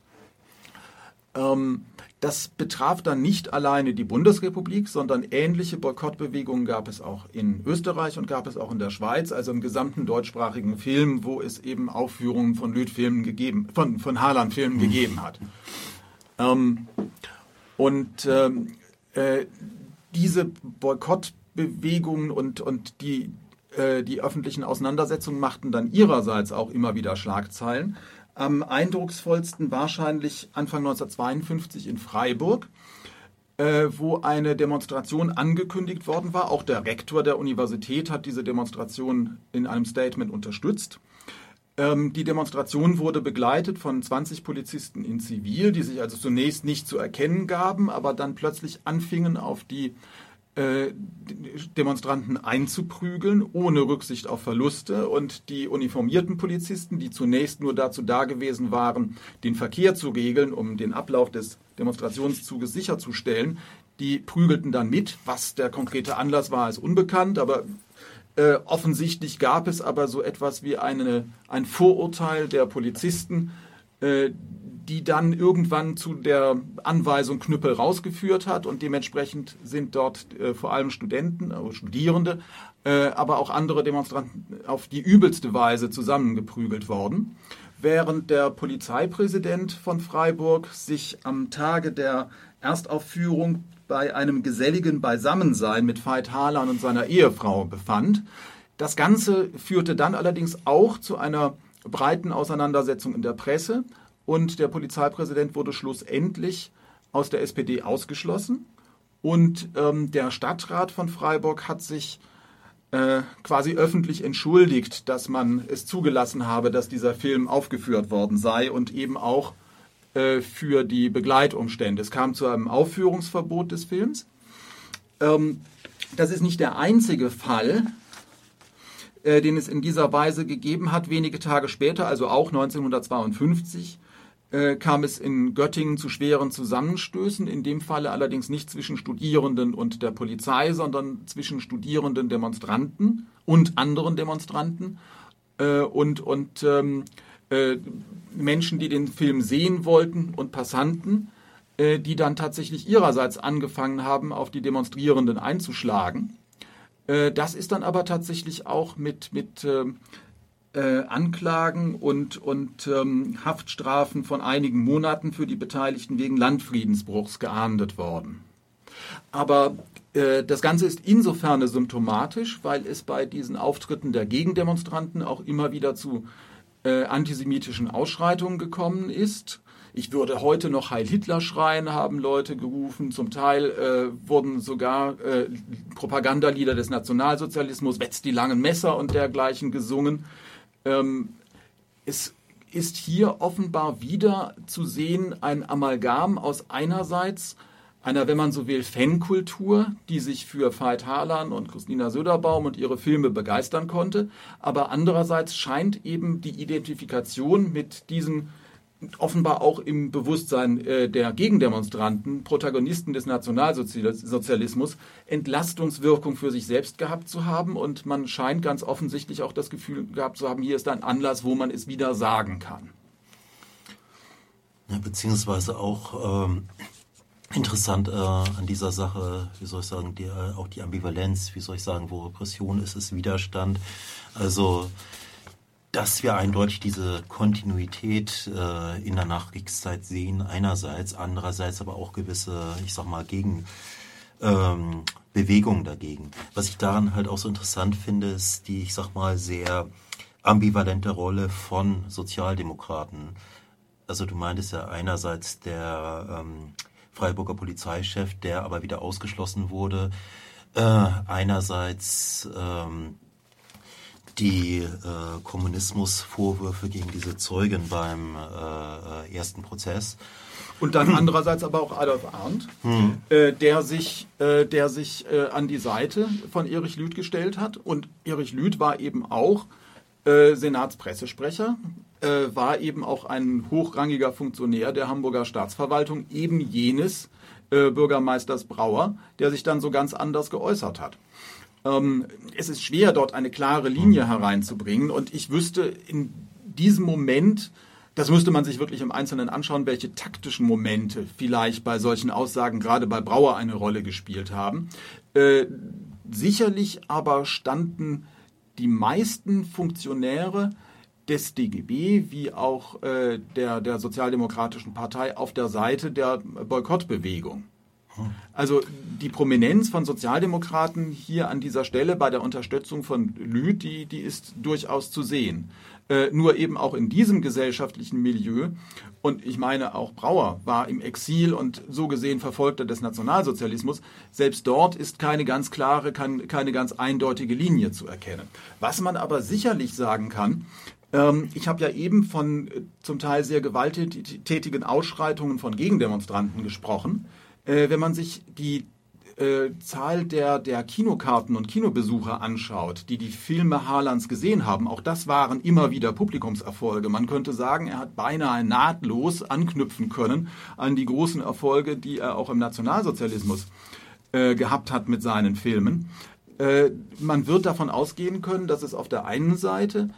Ähm, das betraf dann nicht alleine die Bundesrepublik, sondern ähnliche Boykottbewegungen gab es auch in Österreich und gab es auch in der Schweiz, also im gesamten deutschsprachigen Film, wo es eben Aufführungen von Lüth-Filmen gegeben, von, von Harlan-Filmen gegeben hat. Ähm, und ähm, äh, diese Boykottbewegungen und, und die, äh, die öffentlichen Auseinandersetzungen machten dann ihrerseits auch immer wieder Schlagzeilen. Am eindrucksvollsten wahrscheinlich Anfang 1952 in Freiburg, äh, wo eine Demonstration angekündigt worden war. Auch der Rektor der Universität hat diese Demonstration in einem Statement unterstützt. Ähm, die Demonstration wurde begleitet von 20 Polizisten in Zivil, die sich also zunächst nicht zu erkennen gaben, aber dann plötzlich anfingen auf die äh, Demonstranten einzuprügeln, ohne Rücksicht auf Verluste. Und die uniformierten Polizisten, die zunächst nur dazu da gewesen waren, den Verkehr zu regeln, um den Ablauf des Demonstrationszuges sicherzustellen, die prügelten dann mit. Was der konkrete Anlass war, ist unbekannt, aber äh, offensichtlich gab es aber so etwas wie eine, ein Vorurteil der Polizisten, äh, die dann irgendwann zu der Anweisung Knüppel rausgeführt hat und dementsprechend sind dort äh, vor allem Studenten, äh, Studierende, äh, aber auch andere Demonstranten auf die übelste Weise zusammengeprügelt worden. Während der Polizeipräsident von Freiburg sich am Tage der Erstaufführung bei einem geselligen Beisammensein mit Veit Harlan und seiner Ehefrau befand. Das Ganze führte dann allerdings auch zu einer breiten Auseinandersetzung in der Presse und der Polizeipräsident wurde schlussendlich aus der SPD ausgeschlossen. Und ähm, der Stadtrat von Freiburg hat sich äh, quasi öffentlich entschuldigt, dass man es zugelassen habe, dass dieser Film aufgeführt worden sei und eben auch äh, für die Begleitumstände. Es kam zu einem Aufführungsverbot des Films. Ähm, das ist nicht der einzige Fall, äh, den es in dieser Weise gegeben hat. Wenige Tage später, also auch 1952, äh, kam es in Göttingen zu schweren Zusammenstößen, in dem Falle allerdings nicht zwischen Studierenden und der Polizei, sondern zwischen Studierenden Demonstranten und anderen Demonstranten äh, und, und ähm, äh, Menschen, die den Film sehen wollten und Passanten, äh, die dann tatsächlich ihrerseits angefangen haben, auf die Demonstrierenden einzuschlagen. Äh, das ist dann aber tatsächlich auch mit, mit ähm, äh, Anklagen und, und ähm, Haftstrafen von einigen Monaten für die Beteiligten wegen Landfriedensbruchs geahndet worden. Aber äh, das Ganze ist insofern symptomatisch, weil es bei diesen Auftritten der Gegendemonstranten auch immer wieder zu äh, antisemitischen Ausschreitungen gekommen ist. Ich würde heute noch Heil Hitler schreien, haben Leute gerufen. Zum Teil äh, wurden sogar äh, Propagandalieder des Nationalsozialismus, Wetz die langen Messer und dergleichen gesungen. Ähm, es ist hier offenbar wieder zu sehen ein Amalgam aus einerseits einer, wenn man so will, Fankultur, die sich für Veit Harlan und Christina Söderbaum und ihre Filme begeistern konnte. Aber andererseits scheint eben die Identifikation mit diesen offenbar auch im Bewusstsein äh, der Gegendemonstranten, Protagonisten des Nationalsozialismus, Entlastungswirkung für sich selbst gehabt zu haben. Und man scheint ganz offensichtlich auch das Gefühl gehabt zu haben, hier ist ein Anlass, wo man es wieder sagen kann. Ja, beziehungsweise auch ähm, interessant äh, an dieser Sache, wie soll ich sagen, die, äh, auch die Ambivalenz, wie soll ich sagen, wo Repression ist, ist Widerstand. Also dass wir eindeutig diese Kontinuität äh, in der Nachkriegszeit sehen, einerseits, andererseits aber auch gewisse, ich sag mal, gegen ähm, Bewegungen dagegen. Was ich daran halt auch so interessant finde, ist die, ich sag mal, sehr ambivalente Rolle von Sozialdemokraten. Also du meintest ja einerseits der ähm, Freiburger Polizeichef, der aber wieder ausgeschlossen wurde. Äh, einerseits ähm, die äh, Kommunismusvorwürfe gegen diese Zeugen beim äh, ersten Prozess. Und dann andererseits aber auch Adolf Arndt, hm. äh, der sich, äh, der sich äh, an die Seite von Erich Lüth gestellt hat. Und Erich Lüth war eben auch äh, Senatspressesprecher, äh, war eben auch ein hochrangiger Funktionär der Hamburger Staatsverwaltung, eben jenes äh, Bürgermeisters Brauer, der sich dann so ganz anders geäußert hat. Ähm, es ist schwer, dort eine klare Linie hereinzubringen. Und ich wüsste in diesem Moment, das müsste man sich wirklich im Einzelnen anschauen, welche taktischen Momente vielleicht bei solchen Aussagen gerade bei Brauer eine Rolle gespielt haben. Äh, sicherlich aber standen die meisten Funktionäre des DGB wie auch äh, der, der Sozialdemokratischen Partei auf der Seite der Boykottbewegung. Also die Prominenz von Sozialdemokraten hier an dieser Stelle bei der Unterstützung von Lüth, die, die ist durchaus zu sehen. Äh, nur eben auch in diesem gesellschaftlichen Milieu. Und ich meine, auch Brauer war im Exil und so gesehen Verfolgter des Nationalsozialismus. Selbst dort ist keine ganz klare, keine, keine ganz eindeutige Linie zu erkennen. Was man aber sicherlich sagen kann, ähm, ich habe ja eben von äh, zum Teil sehr gewalttätigen Ausschreitungen von Gegendemonstranten gesprochen. Äh, wenn man sich die äh, Zahl der, der Kinokarten und Kinobesucher anschaut, die die Filme Harlands gesehen haben, auch das waren immer wieder Publikumserfolge. Man könnte sagen, er hat beinahe nahtlos anknüpfen können an die großen Erfolge, die er auch im Nationalsozialismus äh, gehabt hat mit seinen Filmen. Äh, man wird davon ausgehen können, dass es auf der einen Seite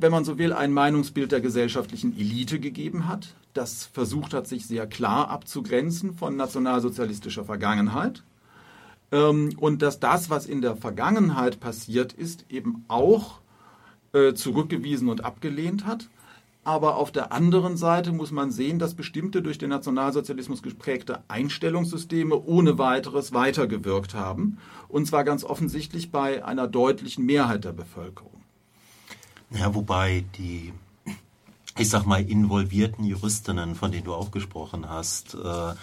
wenn man so will, ein Meinungsbild der gesellschaftlichen Elite gegeben hat, das versucht hat, sich sehr klar abzugrenzen von nationalsozialistischer Vergangenheit. Ähm, und dass das, was in der Vergangenheit passiert ist, eben auch äh, zurückgewiesen und abgelehnt hat. Aber auf der anderen Seite muss man sehen, dass bestimmte durch den Nationalsozialismus geprägte Einstellungssysteme ohne weiteres weitergewirkt haben. Und zwar ganz offensichtlich bei einer deutlichen Mehrheit der Bevölkerung. Ja, wobei die, ich sag mal, involvierten Juristinnen, von denen du auch gesprochen hast, äh,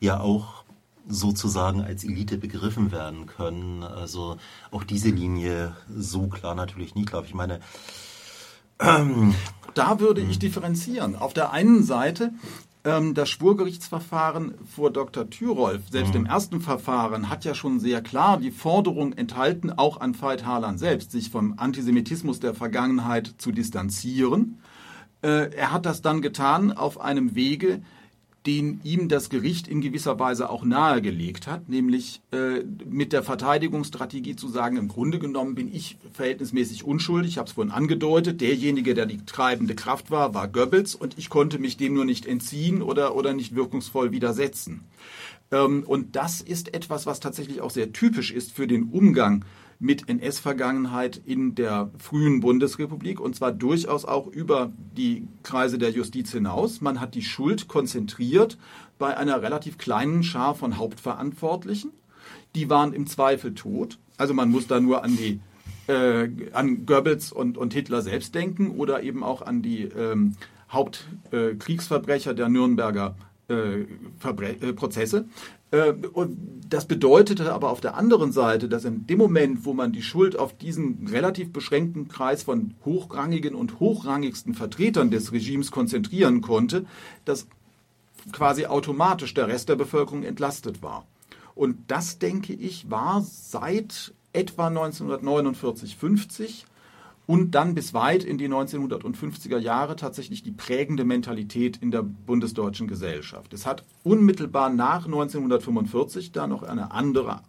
ja auch sozusagen als Elite begriffen werden können. Also auch diese Linie so klar natürlich nicht, glaube ich. meine, ähm, da würde ich differenzieren. Auf der einen Seite ähm, das Schwurgerichtsverfahren vor Dr. Thyrolf, selbst mhm. im ersten Verfahren, hat ja schon sehr klar die Forderung enthalten, auch an Veit Harlan selbst, sich vom Antisemitismus der Vergangenheit zu distanzieren. Äh, er hat das dann getan auf einem Wege, den ihm das Gericht in gewisser Weise auch nahegelegt hat, nämlich äh, mit der Verteidigungsstrategie zu sagen, im Grunde genommen bin ich verhältnismäßig unschuldig, ich habe es vorhin angedeutet, derjenige, der die treibende Kraft war, war Goebbels und ich konnte mich dem nur nicht entziehen oder, oder nicht wirkungsvoll widersetzen. Ähm, und das ist etwas, was tatsächlich auch sehr typisch ist für den Umgang mit NS-Vergangenheit in der frühen Bundesrepublik und zwar durchaus auch über die Kreise der Justiz hinaus. Man hat die Schuld konzentriert bei einer relativ kleinen Schar von Hauptverantwortlichen. Die waren im Zweifel tot. Also man muss da nur an die äh, an Goebbels und, und Hitler selbst denken oder eben auch an die ähm, Hauptkriegsverbrecher äh, der Nürnberger äh, äh, Prozesse. Äh, das bedeutete aber auf der anderen Seite, dass in dem Moment, wo man die Schuld auf diesen relativ beschränkten Kreis von hochrangigen und hochrangigsten Vertretern des Regimes konzentrieren konnte, dass quasi automatisch der Rest der Bevölkerung entlastet war. Und das, denke ich, war seit etwa 1949, 50 und dann bis weit in die 1950er Jahre tatsächlich die prägende Mentalität in der bundesdeutschen Gesellschaft. Es hat unmittelbar nach 1945 da noch eine andere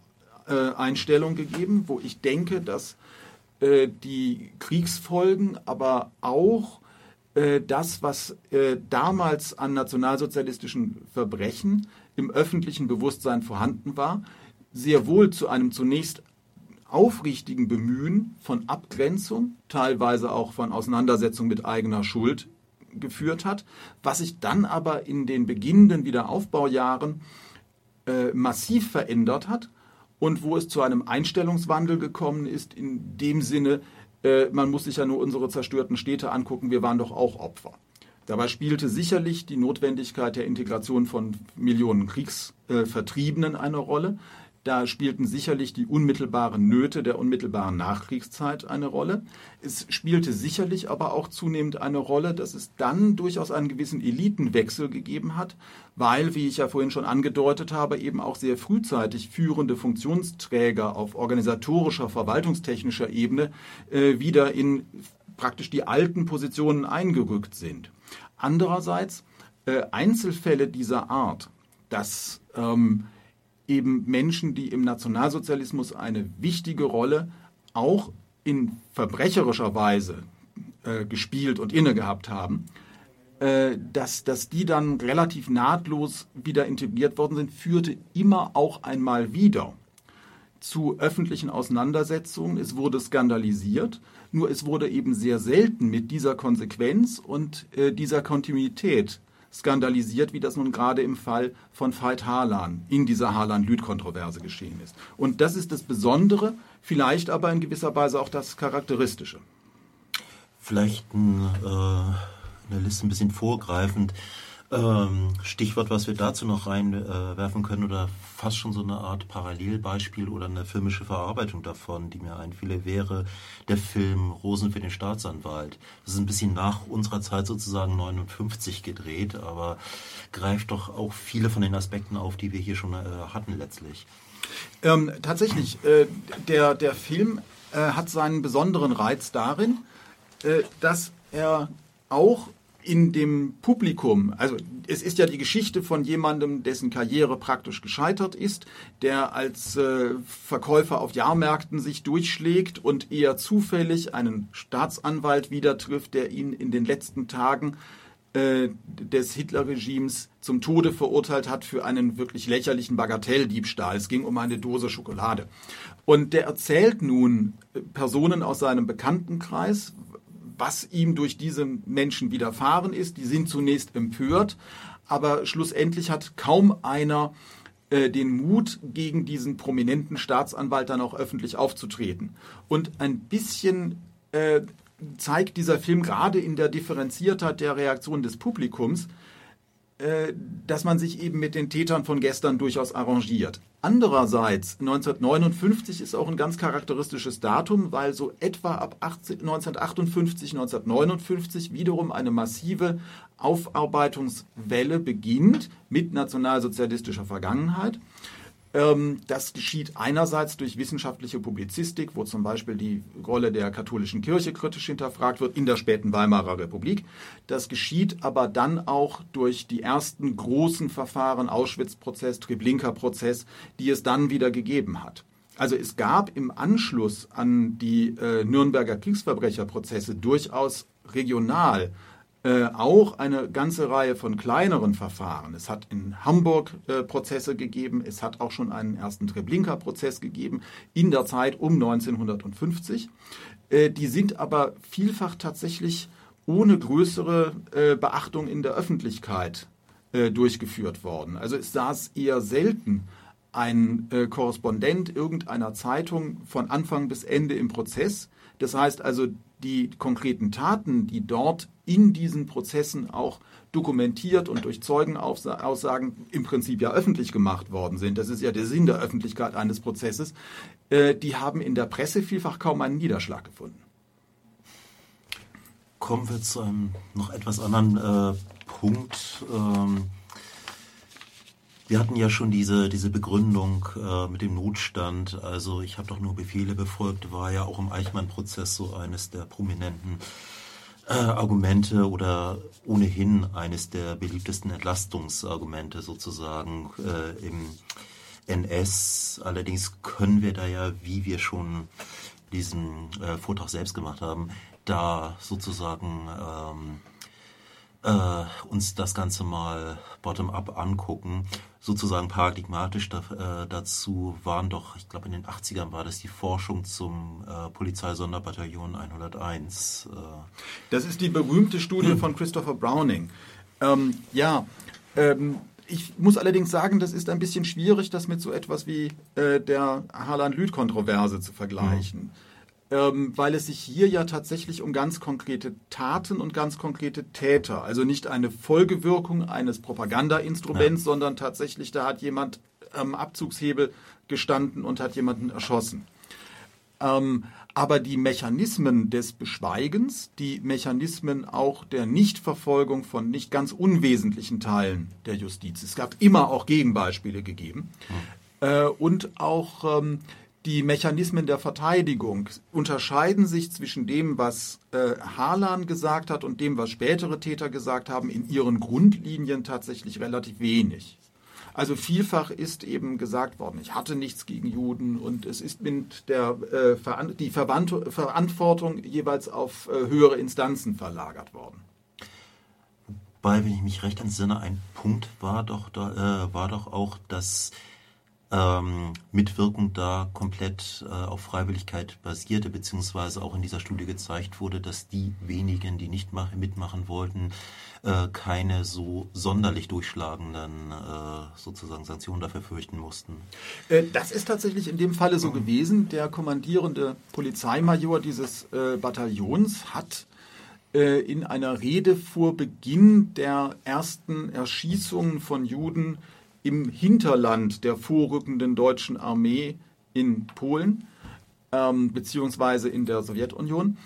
äh, Einstellung gegeben, wo ich denke, dass äh, die Kriegsfolgen, aber auch äh, das, was äh, damals an nationalsozialistischen Verbrechen im öffentlichen Bewusstsein vorhanden war, sehr wohl zu einem zunächst aufrichtigen Bemühen von Abgrenzung, teilweise auch von Auseinandersetzung mit eigener Schuld geführt hat, was sich dann aber in den beginnenden Wiederaufbaujahren äh, massiv verändert hat und wo es zu einem Einstellungswandel gekommen ist, in dem Sinne, äh, man muss sich ja nur unsere zerstörten Städte angucken, wir waren doch auch Opfer. Dabei spielte sicherlich die Notwendigkeit der Integration von Millionen Kriegsvertriebenen äh, eine Rolle. Da spielten sicherlich die unmittelbaren Nöte der unmittelbaren Nachkriegszeit eine Rolle. Es spielte sicherlich aber auch zunehmend eine Rolle, dass es dann durchaus einen gewissen Elitenwechsel gegeben hat, weil, wie ich ja vorhin schon angedeutet habe, eben auch sehr frühzeitig führende Funktionsträger auf organisatorischer, verwaltungstechnischer Ebene äh, wieder in praktisch die alten Positionen eingerückt sind. Andererseits äh, Einzelfälle dieser Art, dass ähm, eben Menschen, die im Nationalsozialismus eine wichtige Rolle auch in verbrecherischer Weise äh, gespielt und inne gehabt haben, äh, dass, dass die dann relativ nahtlos wieder integriert worden sind, führte immer auch einmal wieder zu öffentlichen Auseinandersetzungen. Es wurde skandalisiert, nur es wurde eben sehr selten mit dieser Konsequenz und äh, dieser Kontinuität skandalisiert, wie das nun gerade im Fall von Veit Harlan in dieser Harlan-Lüth-Kontroverse geschehen ist. Und das ist das Besondere, vielleicht aber in gewisser Weise auch das Charakteristische. Vielleicht ein, äh, eine Liste ein bisschen vorgreifend. Ähm, Stichwort, was wir dazu noch reinwerfen äh, können oder fast schon so eine Art Parallelbeispiel oder eine filmische Verarbeitung davon, die mir einfiele, wäre der Film Rosen für den Staatsanwalt. Das ist ein bisschen nach unserer Zeit sozusagen 59 gedreht, aber greift doch auch viele von den Aspekten auf, die wir hier schon äh, hatten letztlich. Ähm, tatsächlich, äh, der, der Film äh, hat seinen besonderen Reiz darin, äh, dass er auch in dem Publikum, also es ist ja die Geschichte von jemandem, dessen Karriere praktisch gescheitert ist, der als äh, Verkäufer auf Jahrmärkten sich durchschlägt und eher zufällig einen Staatsanwalt wieder trifft, der ihn in den letzten Tagen äh, des Hitlerregimes zum Tode verurteilt hat für einen wirklich lächerlichen Bagatelldiebstahl. Es ging um eine Dose Schokolade. Und der erzählt nun Personen aus seinem Bekanntenkreis, was ihm durch diese Menschen widerfahren ist. Die sind zunächst empört, aber schlussendlich hat kaum einer äh, den Mut, gegen diesen prominenten Staatsanwalt dann auch öffentlich aufzutreten. Und ein bisschen äh, zeigt dieser Film gerade in der Differenziertheit der Reaktion des Publikums, dass man sich eben mit den Tätern von gestern durchaus arrangiert. Andererseits, 1959 ist auch ein ganz charakteristisches Datum, weil so etwa ab 18, 1958, 1959 wiederum eine massive Aufarbeitungswelle beginnt mit nationalsozialistischer Vergangenheit. Ähm, das geschieht einerseits durch wissenschaftliche Publizistik, wo zum Beispiel die Rolle der katholischen Kirche kritisch hinterfragt wird in der späten Weimarer Republik. Das geschieht aber dann auch durch die ersten großen Verfahren, Auschwitz-Prozess, Treblinka-Prozess, die es dann wieder gegeben hat. Also es gab im Anschluss an die äh, Nürnberger Kriegsverbrecherprozesse durchaus regional äh, auch eine ganze Reihe von kleineren Verfahren. Es hat in Hamburg äh, Prozesse gegeben, es hat auch schon einen ersten Treblinka-Prozess gegeben in der Zeit um 1950. Äh, die sind aber vielfach tatsächlich ohne größere äh, Beachtung in der Öffentlichkeit äh, durchgeführt worden. Also es saß eher selten ein Korrespondent irgendeiner Zeitung von Anfang bis Ende im Prozess. Das heißt also, die konkreten Taten, die dort in diesen Prozessen auch dokumentiert und durch Zeugenaussagen im Prinzip ja öffentlich gemacht worden sind, das ist ja der Sinn der Öffentlichkeit eines Prozesses, äh, die haben in der Presse vielfach kaum einen Niederschlag gefunden. Kommen wir zu einem noch etwas anderen äh, Punkt. Ähm wir hatten ja schon diese, diese Begründung äh, mit dem Notstand. Also ich habe doch nur Befehle befolgt, war ja auch im Eichmann-Prozess so eines der prominenten äh, Argumente oder ohnehin eines der beliebtesten Entlastungsargumente sozusagen äh, im NS. Allerdings können wir da ja, wie wir schon diesen äh, Vortrag selbst gemacht haben, da sozusagen ähm, äh, uns das Ganze mal bottom-up angucken. Sozusagen paradigmatisch da, äh, dazu waren doch, ich glaube in den 80ern war das die Forschung zum äh, Polizeisonderbataillon 101. Äh. Das ist die berühmte Studie hm. von Christopher Browning. Ähm, ja, ähm, ich muss allerdings sagen, das ist ein bisschen schwierig, das mit so etwas wie äh, der Haaland-Lüth-Kontroverse zu vergleichen. Hm ähm, weil es sich hier ja tatsächlich um ganz konkrete Taten und ganz konkrete Täter, also nicht eine Folgewirkung eines Propagandainstruments, ja. sondern tatsächlich, da hat jemand am Abzugshebel gestanden und hat jemanden erschossen. Ähm, aber die Mechanismen des Beschweigens, die Mechanismen auch der Nichtverfolgung von nicht ganz unwesentlichen Teilen der Justiz, es gab immer auch Gegenbeispiele gegeben, hm. äh, und auch ähm, die Mechanismen der Verteidigung unterscheiden sich zwischen dem, was äh, Harlan gesagt hat und dem, was spätere Täter gesagt haben, in ihren Grundlinien tatsächlich relativ wenig. Also vielfach ist eben gesagt worden, ich hatte nichts gegen Juden und es ist mit der äh, die Verwand Verantwortung jeweils auf äh, höhere Instanzen verlagert worden. Wobei, wenn ich mich recht entsinne, ein Punkt war doch, da, äh, war doch auch, dass ähm, Mitwirkung da komplett äh, auf Freiwilligkeit basierte, beziehungsweise auch in dieser Studie gezeigt wurde, dass die wenigen, die nicht mitmachen wollten, äh, keine so sonderlich durchschlagenden äh, sozusagen Sanktionen dafür fürchten mussten. Äh, das ist tatsächlich in dem Falle so gewesen. Der kommandierende Polizeimajor dieses äh, Bataillons hat äh, in einer Rede vor Beginn der ersten Erschießungen von Juden im Hinterland der vorrückenden deutschen Armee in Polen ähm, beziehungsweise in der Sowjetunion,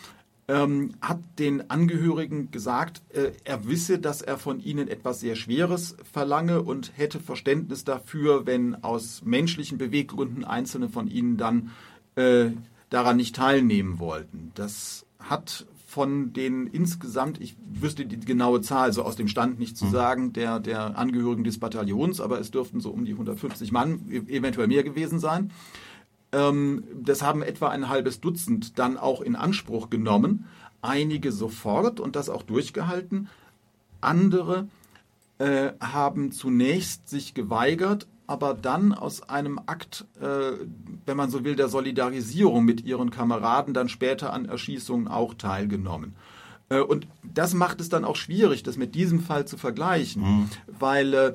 ähm, hat den Angehörigen gesagt, äh, er wisse, dass er von ihnen etwas sehr Schweres verlange und hätte Verständnis dafür, wenn aus menschlichen Beweggründen einzelne von ihnen dann äh, daran nicht teilnehmen wollten. Das hat von den insgesamt, ich wüsste die genaue Zahl so aus dem Stand nicht zu hm. sagen, der, der Angehörigen des Bataillons, aber es dürften so um die 150 Mann, e-, eventuell mehr gewesen sein. Ähm, das haben etwa ein halbes Dutzend dann auch in Anspruch genommen. Einige sofort und das auch durchgehalten. Andere äh, haben zunächst sich geweigert, aber dann aus einem Akt, äh, wenn man so will, der Solidarisierung mit ihren Kameraden dann später an Erschießungen auch teilgenommen. Äh, und das macht es dann auch schwierig, das mit diesem Fall zu vergleichen, mhm. weil äh,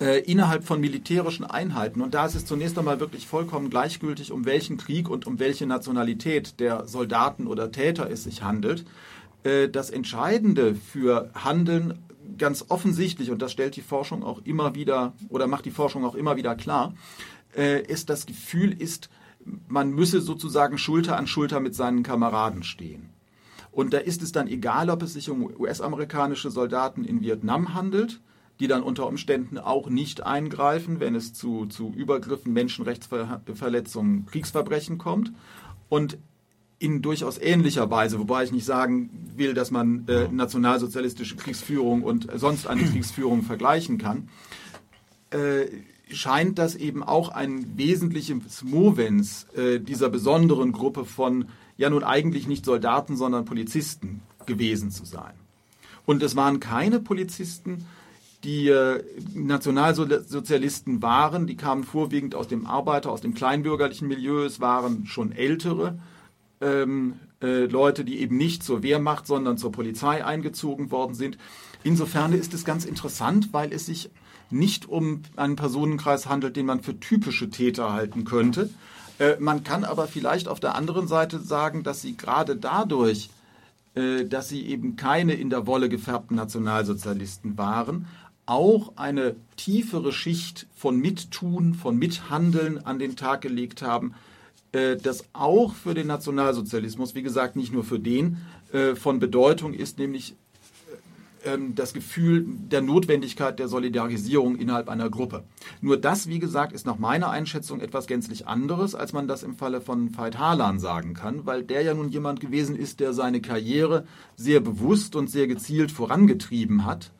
äh, innerhalb von militärischen Einheiten, und da ist es zunächst einmal wirklich vollkommen gleichgültig, um welchen Krieg und um welche Nationalität der Soldaten oder Täter es sich handelt, äh, das Entscheidende für Handeln ganz offensichtlich, und das stellt die Forschung auch immer wieder oder macht die Forschung auch immer wieder klar, äh, ist das Gefühl ist, man müsse sozusagen Schulter an Schulter mit seinen Kameraden stehen. Und da ist es dann egal, ob es sich um US-amerikanische Soldaten in Vietnam handelt, die dann unter Umständen auch nicht eingreifen, wenn es zu, zu Übergriffen, Menschenrechtsverletzungen, Kriegsverbrechen kommt. Und in durchaus ähnlicher Weise, wobei ich nicht sagen will, dass man äh, nationalsozialistische Kriegsführung und sonst eine Kriegsführung vergleichen kann, äh, scheint das eben auch ein wesentliches Movens äh, dieser besonderen Gruppe von ja nun eigentlich nicht Soldaten, sondern Polizisten gewesen zu sein. Und es waren keine Polizisten, die äh, Nationalsozialisten waren, die kamen vorwiegend aus dem Arbeiter, aus dem kleinbürgerlichen Milieu, es waren schon ältere, ähm, äh, Leute, die eben nicht zur Wehrmacht, sondern zur Polizei eingezogen worden sind. Insofern ist es ganz interessant, weil es sich nicht um einen Personenkreis handelt, den man für typische Täter halten könnte. Äh, man kann aber vielleicht auf der anderen Seite sagen, dass sie gerade dadurch, äh, dass sie eben keine in der Wolle gefärbten Nationalsozialisten waren, auch eine tiefere Schicht von Mittun, von Mithandeln an den Tag gelegt haben, das auch für den Nationalsozialismus, wie gesagt, nicht nur für den, äh, von Bedeutung ist, nämlich ähm, das Gefühl der Notwendigkeit der Solidarisierung innerhalb einer Gruppe. Nur das, wie gesagt, ist nach meiner Einschätzung etwas gänzlich anderes, als man das im Falle von Veit Harlan sagen kann, weil der ja nun jemand gewesen ist, der seine Karriere sehr bewusst und sehr gezielt vorangetrieben hat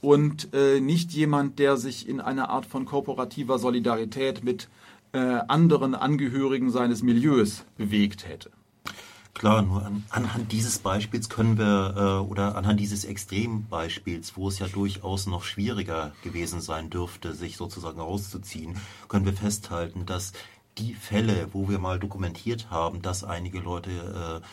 und äh, nicht jemand, der sich in einer Art von korporativer Solidarität mit äh, anderen Angehörigen seines Milieus bewegt hätte. Klar, nur an, anhand dieses Beispiels können wir, äh, oder anhand dieses Extrembeispiels, wo es ja durchaus noch schwieriger gewesen sein dürfte, sich sozusagen rauszuziehen, können wir festhalten, dass die Fälle, wo wir mal dokumentiert haben, dass einige Leute äh,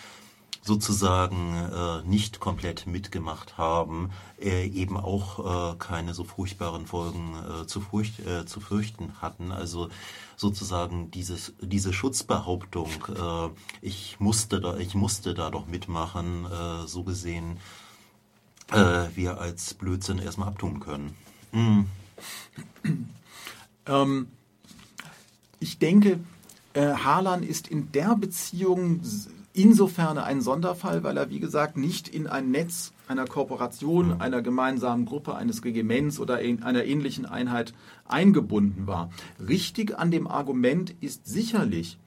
sozusagen äh, nicht komplett mitgemacht haben, äh, eben auch äh, keine so furchtbaren Folgen äh, zu, furcht, äh, zu fürchten hatten. Also sozusagen dieses, diese Schutzbehauptung, äh, ich, musste da, ich musste da doch mitmachen, so gesehen, wir als Blödsinn erstmal abtun können. Mhm. Ähm, ich denke, Harlan ist in der Beziehung insofern ein Sonderfall, weil er, wie gesagt, nicht in ein Netz einer Kooperation, mhm. einer gemeinsamen Gruppe, eines Regiments oder einer ähnlichen Einheit eingebunden war. Richtig an dem Argument ist sicherlich,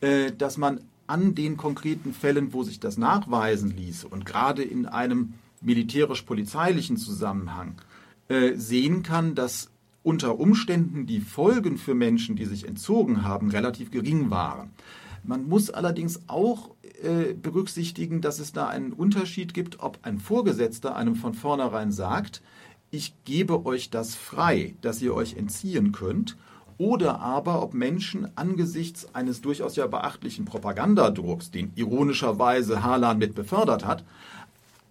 äh, dass man an den konkreten Fällen, wo sich das nachweisen ließ und gerade in einem militärisch-polizeilichen Zusammenhang äh, sehen kann, dass unter Umständen die Folgen für Menschen, die sich entzogen haben, relativ gering waren. Man muss allerdings auch äh, berücksichtigen, dass es da einen Unterschied gibt, ob ein Vorgesetzter einem von vornherein sagt, ich gebe euch das frei, dass ihr euch entziehen könnt, oder aber ob Menschen angesichts eines durchaus ja beachtlichen Propagandadrucks, den ironischerweise Harlan mit befördert hat,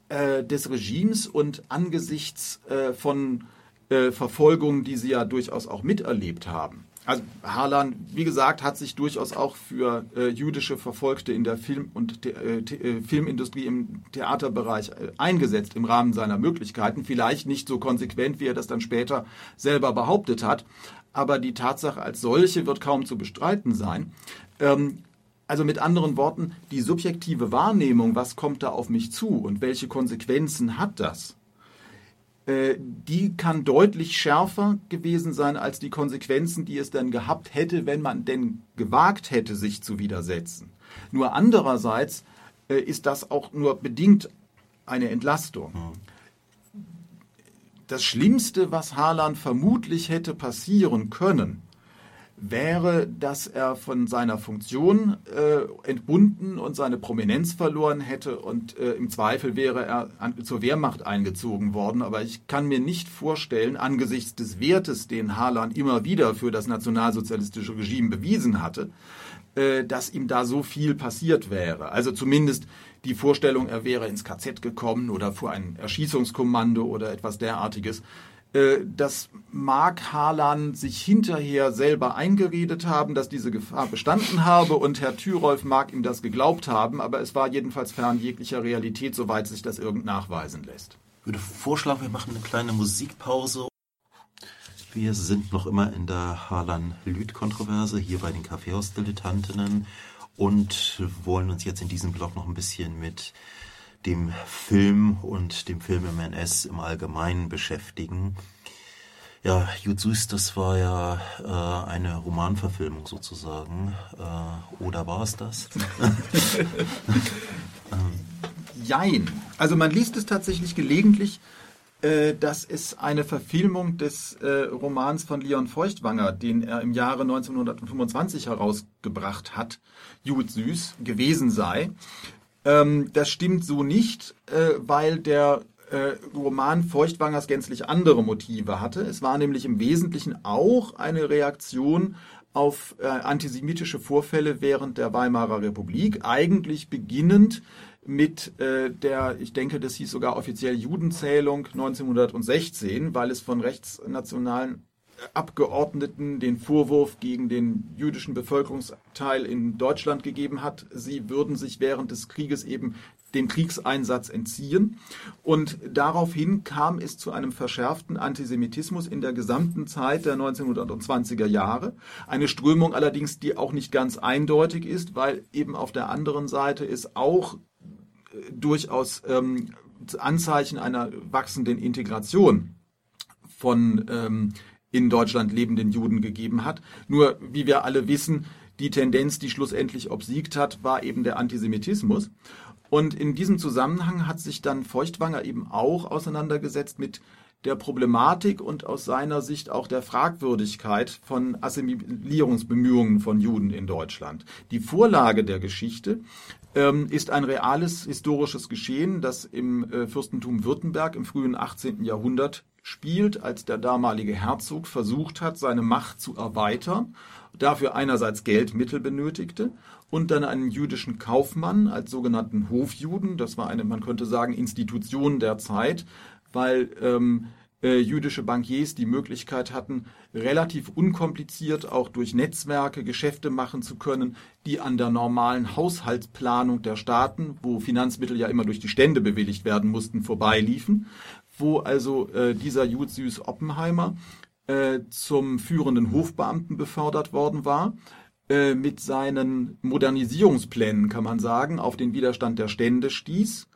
äh, des Regimes und angesichts äh, von äh, Verfolgungen, die sie ja durchaus auch miterlebt haben, also Harlan, wie gesagt, hat sich durchaus auch für äh, jüdische Verfolgte in der Film- und äh, äh, Filmindustrie im Theaterbereich äh, eingesetzt im Rahmen seiner Möglichkeiten. Vielleicht nicht so konsequent, wie er das dann später selber behauptet hat, aber die Tatsache als solche wird kaum zu bestreiten sein. Ähm, also mit anderen Worten, die subjektive Wahrnehmung, was kommt da auf mich zu und welche Konsequenzen hat das? Äh, die kann deutlich schärfer gewesen sein als die Konsequenzen, die es dann gehabt hätte, wenn man denn gewagt hätte, sich zu widersetzen. Nur andererseits äh, ist das auch nur bedingt eine Entlastung. Das Schlimmste, was Harlan vermutlich hätte passieren können, wäre, dass er von seiner Funktion äh, entbunden und seine Prominenz verloren hätte und äh, im Zweifel wäre er an, zur Wehrmacht eingezogen worden. Aber ich kann mir nicht vorstellen, angesichts des Wertes, den Harlan immer wieder für das nationalsozialistische Regime bewiesen hatte, äh, dass ihm da so viel passiert wäre. Also zumindest die Vorstellung, er wäre ins KZ gekommen oder vor ein Erschießungskommando oder etwas derartiges. Äh, das mag Harlan sich hinterher selber eingeredet haben, dass diese Gefahr bestanden habe und Herr Thyrolf mag ihm das geglaubt haben, aber es war jedenfalls fern jeglicher Realität, soweit sich das irgend nachweisen lässt. Ich würde vorschlagen, wir machen eine kleine Musikpause. Wir sind noch immer in der Harlan-Lüth-Kontroverse hier bei den Kaffeehaus-Dilettantinnen und wollen uns jetzt in diesem Blog noch ein bisschen mit dem Film und dem Film im NS im Allgemeinen beschäftigen. Ja, Jutsus, das war ja äh, eine Romanverfilmung sozusagen. Äh, oder war es das? Jein. Also man liest es tatsächlich gelegentlich, äh, dass es eine Verfilmung des äh, Romans von Leon Feuchtwanger, den er im Jahre 1925 herausgebracht hat, Jud Süß, gewesen sei. Ähm, das stimmt so nicht, äh, weil der äh, Roman Feuchtwangers gänzlich andere Motive hatte. Es war nämlich im Wesentlichen auch eine Reaktion auf äh, antisemitische Vorfälle während der Weimarer Republik, eigentlich beginnend mit äh, der, ich denke, das hieß sogar offiziell Judenzählung 1916, weil es von rechtsnationalen Abgeordneten den Vorwurf gegen den jüdischen Bevölkerungsteil in Deutschland gegeben hat, sie würden sich während des Krieges eben dem Kriegseinsatz entziehen. Und daraufhin kam es zu einem verschärften Antisemitismus in der gesamten Zeit der 1920er Jahre. Eine Strömung allerdings, die auch nicht ganz eindeutig ist, weil eben auf der anderen Seite es auch äh, durchaus ähm, Anzeichen einer wachsenden Integration von ähm, in Deutschland lebenden Juden gegeben hat. Nur, wie wir alle wissen, die Tendenz, die schlussendlich obsiegt hat, war eben der Antisemitismus. Und in diesem Zusammenhang hat sich dann Feuchtwanger eben auch auseinandergesetzt mit der Problematik und aus seiner Sicht auch der Fragwürdigkeit von Assimilierungsbemühungen von Juden in Deutschland. Die Vorlage der Geschichte ähm, ist ein reales historisches Geschehen, das im äh, Fürstentum Württemberg im frühen 18. Jahrhundert spielt, als der damalige Herzog versucht hat, seine Macht zu erweitern, dafür einerseits Geldmittel benötigte und dann einen jüdischen Kaufmann als sogenannten Hofjuden, das war eine, man könnte sagen, Institution der Zeit, weil ähm, äh, jüdische Bankiers die Möglichkeit hatten, relativ unkompliziert auch durch Netzwerke Geschäfte machen zu können, die an der normalen Haushaltsplanung der Staaten, wo Finanzmittel ja immer durch die Stände bewilligt werden mussten, vorbeiliefen wo also äh, dieser Süß Oppenheimer äh, zum führenden Hofbeamten befördert worden war, äh, mit seinen Modernisierungsplänen, kann man sagen, auf den Widerstand der Stände stieß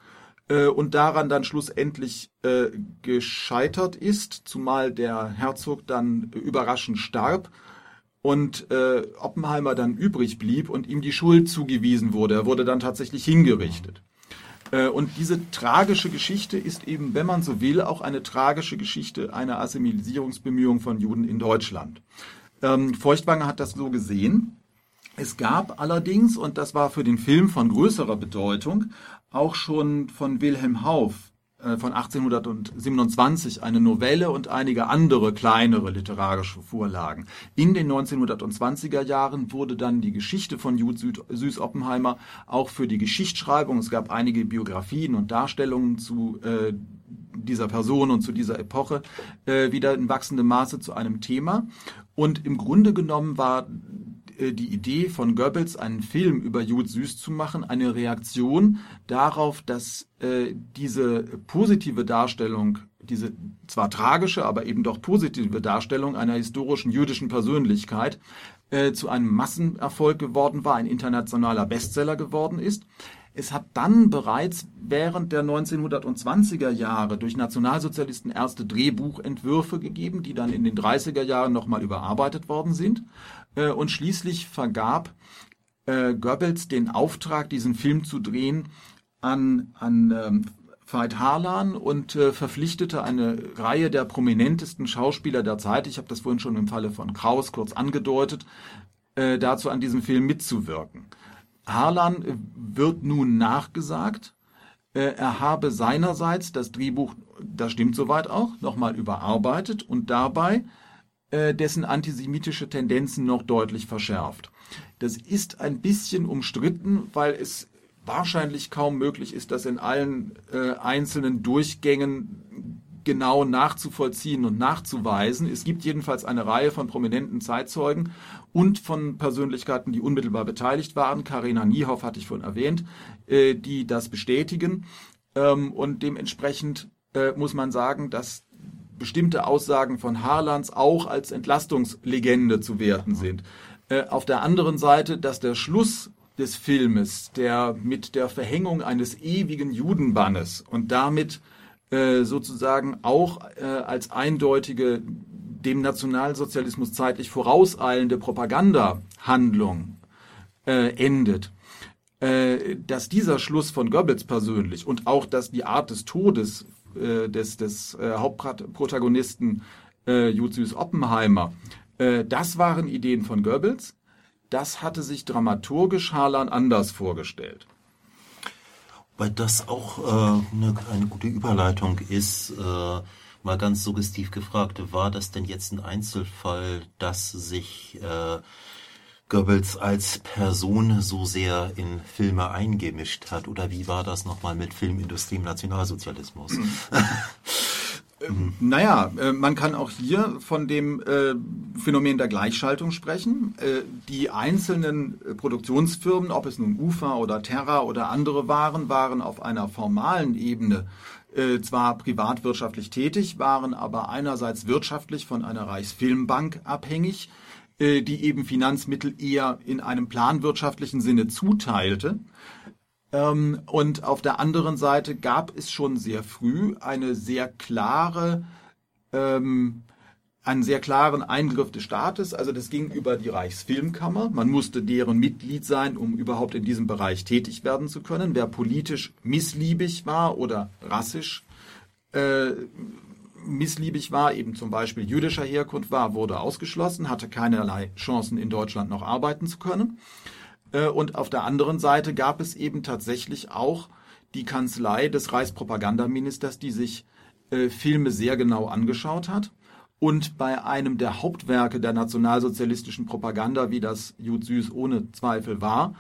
äh, und daran dann schlussendlich äh, gescheitert ist, zumal der Herzog dann überraschend starb und äh, Oppenheimer dann übrig blieb und ihm die Schuld zugewiesen wurde. Er wurde dann tatsächlich hingerichtet. Äh, und diese tragische Geschichte ist eben, wenn man so will, auch eine tragische Geschichte einer Assimilisierungsbemühung von Juden in Deutschland. Ähm, Feuchtwanger hat das so gesehen. Es gab allerdings, und das war für den Film von größerer Bedeutung, auch schon von Wilhelm Hauff von 1827 eine Novelle und einige andere kleinere literarische Vorlagen. In den 1920er Jahren wurde dann die Geschichte von Jud Süß Oppenheimer auch für die Geschichtsschreibung, es gab einige Biografien und Darstellungen zu äh, dieser Person und zu dieser Epoche äh, wieder in wachsendem Maße zu einem Thema. Und im Grunde genommen war äh, die Idee von Goebbels, einen Film über Jud Süß zu machen, eine Reaktion darauf, dass äh, diese positive Darstellung, diese zwar tragische, aber eben doch positive Darstellung einer historischen jüdischen Persönlichkeit äh, zu einem Massenerfolg geworden war, ein internationaler Bestseller geworden ist. Es hat dann bereits während der 1920er Jahre durch Nationalsozialisten erste Drehbuchentwürfe gegeben, die dann in den 30er Jahren nochmal überarbeitet worden sind. Äh, und schließlich vergab äh, Goebbels den Auftrag, diesen Film zu drehen, an, an ähm, Veit Harlan und äh, verpflichtete eine Reihe der prominentesten Schauspieler der Zeit, ich habe das vorhin schon im Falle von Kraus kurz angedeutet, äh, dazu an diesem Film mitzuwirken. Harlan wird nun nachgesagt, äh, er habe seinerseits das Drehbuch, das stimmt soweit auch, nochmal überarbeitet und dabei äh, dessen antisemitische Tendenzen noch deutlich verschärft. Das ist ein bisschen umstritten, weil es wahrscheinlich kaum möglich ist, das in allen äh, einzelnen Durchgängen genau nachzuvollziehen und nachzuweisen. Es gibt jedenfalls eine Reihe von prominenten Zeitzeugen und von Persönlichkeiten, die unmittelbar beteiligt waren. Karina Niehoff hatte ich vorhin erwähnt, äh, die das bestätigen. Ähm, und dementsprechend äh, muss man sagen, dass bestimmte Aussagen von Harlands auch als Entlastungslegende zu werten sind. Äh, auf der anderen Seite, dass der Schluss des Filmes, der mit der Verhängung eines ewigen Judenbannes und damit äh, sozusagen auch äh, als eindeutige dem Nationalsozialismus zeitlich vorauseilende Propagandahandlung äh, endet, äh, dass dieser Schluss von Goebbels persönlich und auch, dass die Art des Todes äh, des, des äh, Hauptprotagonisten äh, Julius Oppenheimer, äh, das waren Ideen von Goebbels. Das hatte sich dramaturgisch Harlan anders vorgestellt. Weil das auch äh, eine, eine gute Überleitung ist, äh, mal ganz suggestiv gefragt, war das denn jetzt ein Einzelfall, dass sich äh, Goebbels als Person so sehr in Filme eingemischt hat? Oder wie war das nochmal mit Filmindustrie im Nationalsozialismus? Mhm. Naja, äh, man kann auch hier von dem äh, Phänomen der Gleichschaltung sprechen. Äh, die einzelnen Produktionsfirmen, ob es nun UFA oder Terra oder andere waren, waren auf einer formalen Ebene zwar privatwirtschaftlich tätig, waren aber einerseits wirtschaftlich von einer Reichsfilmbank abhängig, die eben Finanzmittel eher in einem planwirtschaftlichen Sinne zuteilte. Ähm, und auf der anderen Seite gab es schon sehr früh eine sehr klare, ähm, einen sehr klaren Eingriff des Staates. Also das ging über die Reichsfilmkammer. Man musste deren Mitglied sein, um überhaupt in diesem Bereich tätig werden zu können. Wer politisch missliebig war oder rassisch äh, missliebig war, eben zum Beispiel jüdischer Herkunft war, wurde ausgeschlossen, hatte keinerlei Chancen in Deutschland noch arbeiten zu können. Äh, und auf der anderen Seite gab es eben tatsächlich auch die Kanzlei des Reichspropagandaministers, die sich äh, Filme sehr genau angeschaut hat. Und bei einem der Hauptwerke der nationalsozialistischen Propaganda, wie das Jud Süß ohne Zweifel war,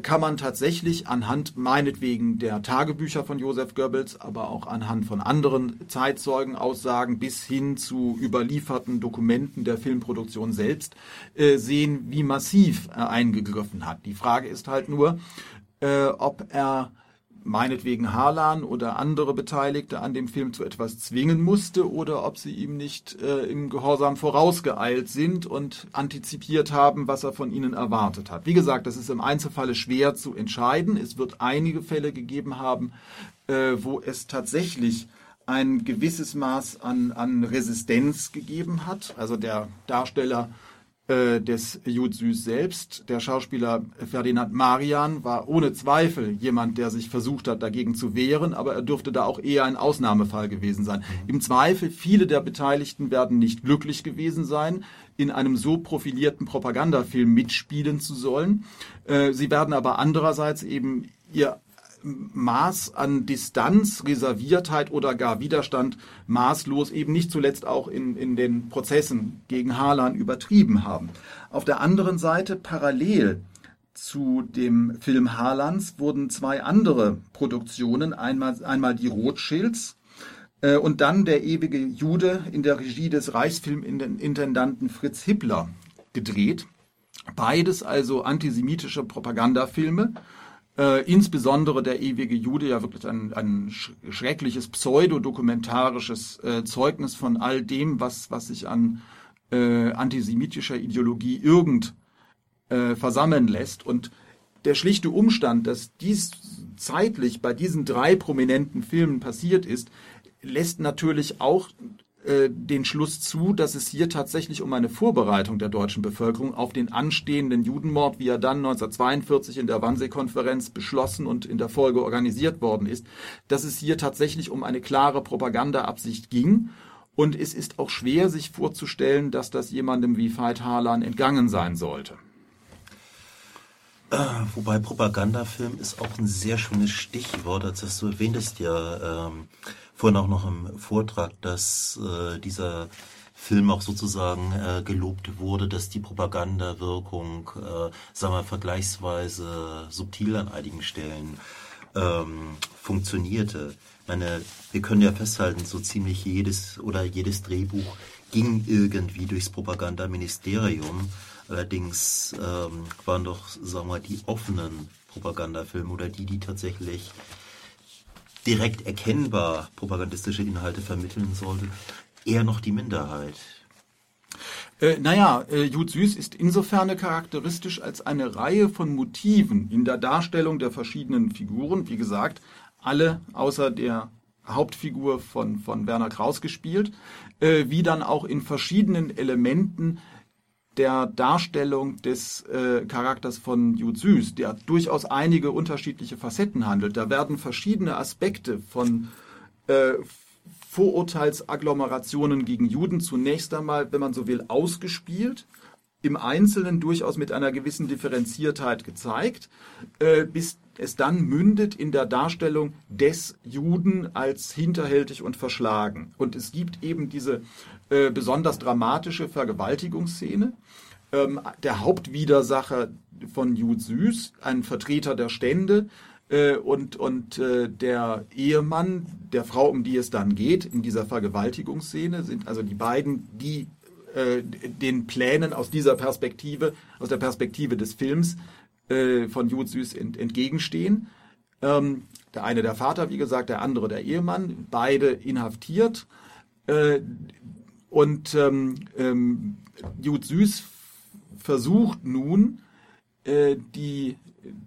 kann man tatsächlich anhand meinetwegen der Tagebücher von Josef Goebbels, aber auch anhand von anderen Zeitzeugenaussagen bis hin zu überlieferten Dokumenten der Filmproduktion selbst äh, sehen, wie massiv er eingegriffen hat. Die Frage ist halt nur, äh, ob er meinetwegen Harlan oder andere Beteiligte an dem Film zu etwas zwingen musste oder ob sie ihm nicht äh, im Gehorsam vorausgeeilt sind und antizipiert haben, was er von ihnen erwartet hat. Wie gesagt, das ist im Einzelfalle schwer zu entscheiden. Es wird einige Fälle gegeben haben, äh, wo es tatsächlich ein gewisses Maß an, an Resistenz gegeben hat. Also der Darsteller äh, des Jud Süß selbst. Der Schauspieler Ferdinand Marian war ohne Zweifel jemand, der sich versucht hat, dagegen zu wehren, aber er dürfte da auch eher ein Ausnahmefall gewesen sein. Mhm. Im Zweifel, viele der Beteiligten werden nicht glücklich gewesen sein, in einem so profilierten Propagandafilm mitspielen zu sollen. Äh, sie werden aber andererseits eben ihr Maß an Distanz, Reserviertheit oder gar Widerstand maßlos eben nicht zuletzt auch in, in den Prozessen gegen Harlan übertrieben haben. Auf der anderen Seite parallel zu dem Film Harlands wurden zwei andere Produktionen, einmal, einmal die Rothschilds äh, und dann der ewige Jude in der Regie des Reichsfilmintendanten Fritz Hippler gedreht. Beides also antisemitische Propagandafilme äh, insbesondere der ewige Jude ja wirklich ein, ein schreckliches pseudodokumentarisches äh, Zeugnis von all dem, was, was sich an äh, antisemitischer Ideologie irgend äh, versammeln lässt. Und der schlichte Umstand, dass dies zeitlich bei diesen drei prominenten Filmen passiert ist, lässt natürlich auch äh, den Schluss zu, dass es hier tatsächlich um eine Vorbereitung der deutschen Bevölkerung auf den anstehenden Judenmord, wie er dann 1942 in der Wannsee-Konferenz beschlossen und in der Folge organisiert worden ist, dass es hier tatsächlich um eine klare Propagandaabsicht ging. Und es ist auch schwer, sich vorzustellen, dass das jemandem wie Veit Harlan entgangen sein sollte. Wobei Propagandafilm ist auch ein sehr schönes Stichwort, als das du erwähntest ja. Ähm vorhin auch noch im Vortrag, dass äh, dieser Film auch sozusagen äh, gelobt wurde, dass die Propagandawirkung, äh, sagen wir, vergleichsweise subtil an einigen Stellen ähm, funktionierte. Ich meine, wir können ja festhalten, so ziemlich jedes oder jedes Drehbuch ging irgendwie durchs Propagandaministerium. Allerdings ähm, waren doch, sagen wir, die offenen Propagandafilme oder die, die tatsächlich direkt erkennbar propagandistische Inhalte vermitteln sollte, eher noch die Minderheit. Äh, naja, äh, Jud Süß ist insofern charakteristisch als eine Reihe von Motiven in der Darstellung der verschiedenen Figuren, wie gesagt, alle außer der Hauptfigur von, von Werner Kraus gespielt, äh, wie dann auch in verschiedenen Elementen der Darstellung des äh, Charakters von Jud Süß, der durchaus einige unterschiedliche Facetten handelt. Da werden verschiedene Aspekte von äh, Vorurteilsagglomerationen gegen Juden zunächst einmal, wenn man so will, ausgespielt, im Einzelnen durchaus mit einer gewissen Differenziertheit gezeigt, äh, bis es dann mündet in der Darstellung des Juden als hinterhältig und verschlagen. Und es gibt eben diese äh, besonders dramatische Vergewaltigungsszene. Ähm, der Hauptwidersacher von Jud Süß, ein Vertreter der Stände, Äh, und und äh, der Ehemann der Frau, um die es dann geht, in dieser Vergewaltigungsszene, sind also die beiden, die äh, den Plänen aus dieser Perspektive, aus der Perspektive des Films äh, von Jud Süß ent, entgegenstehen. Ähm, der eine der Vater, wie gesagt, der andere der Ehemann, beide inhaftiert. Äh, und ähm, ähm, Jud Süß versucht nun, äh, die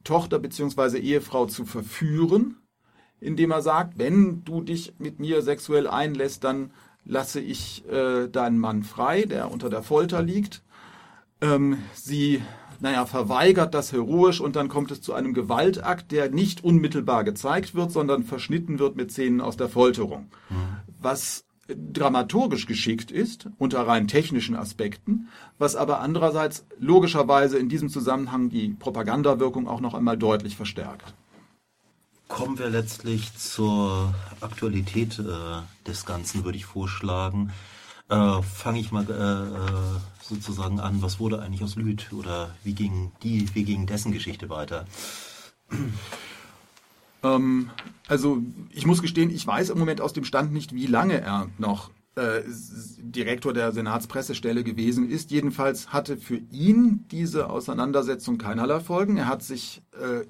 Tochter bzw. Ehefrau zu verführen, indem er sagt, wenn du dich mit mir sexuell einlässt, dann lasse ich äh, deinen Mann frei, der unter der Folter liegt. Ähm, sie, naja, verweigert das heroisch und dann kommt es zu einem Gewaltakt, der nicht unmittelbar gezeigt wird, sondern verschnitten wird mit Szenen aus der Folterung. Mhm. Was dramaturgisch geschickt ist, unter rein technischen Aspekten, was aber andererseits logischerweise in diesem Zusammenhang die Propagandawirkung auch noch einmal deutlich verstärkt. Kommen wir letztlich zur Aktualität äh, des Ganzen, würde ich vorschlagen. Äh, Fange ich mal äh, äh sozusagen an, was wurde eigentlich aus Lüth oder wie ging die, wie ging dessen Geschichte weiter? Ähm, also ich muss gestehen, ich weiß im Moment aus dem Stand nicht, wie lange er noch äh, Direktor der Senatspressestelle gewesen ist. Jedenfalls hatte für ihn diese Auseinandersetzung keinerlei Folgen. Er hat sich, äh,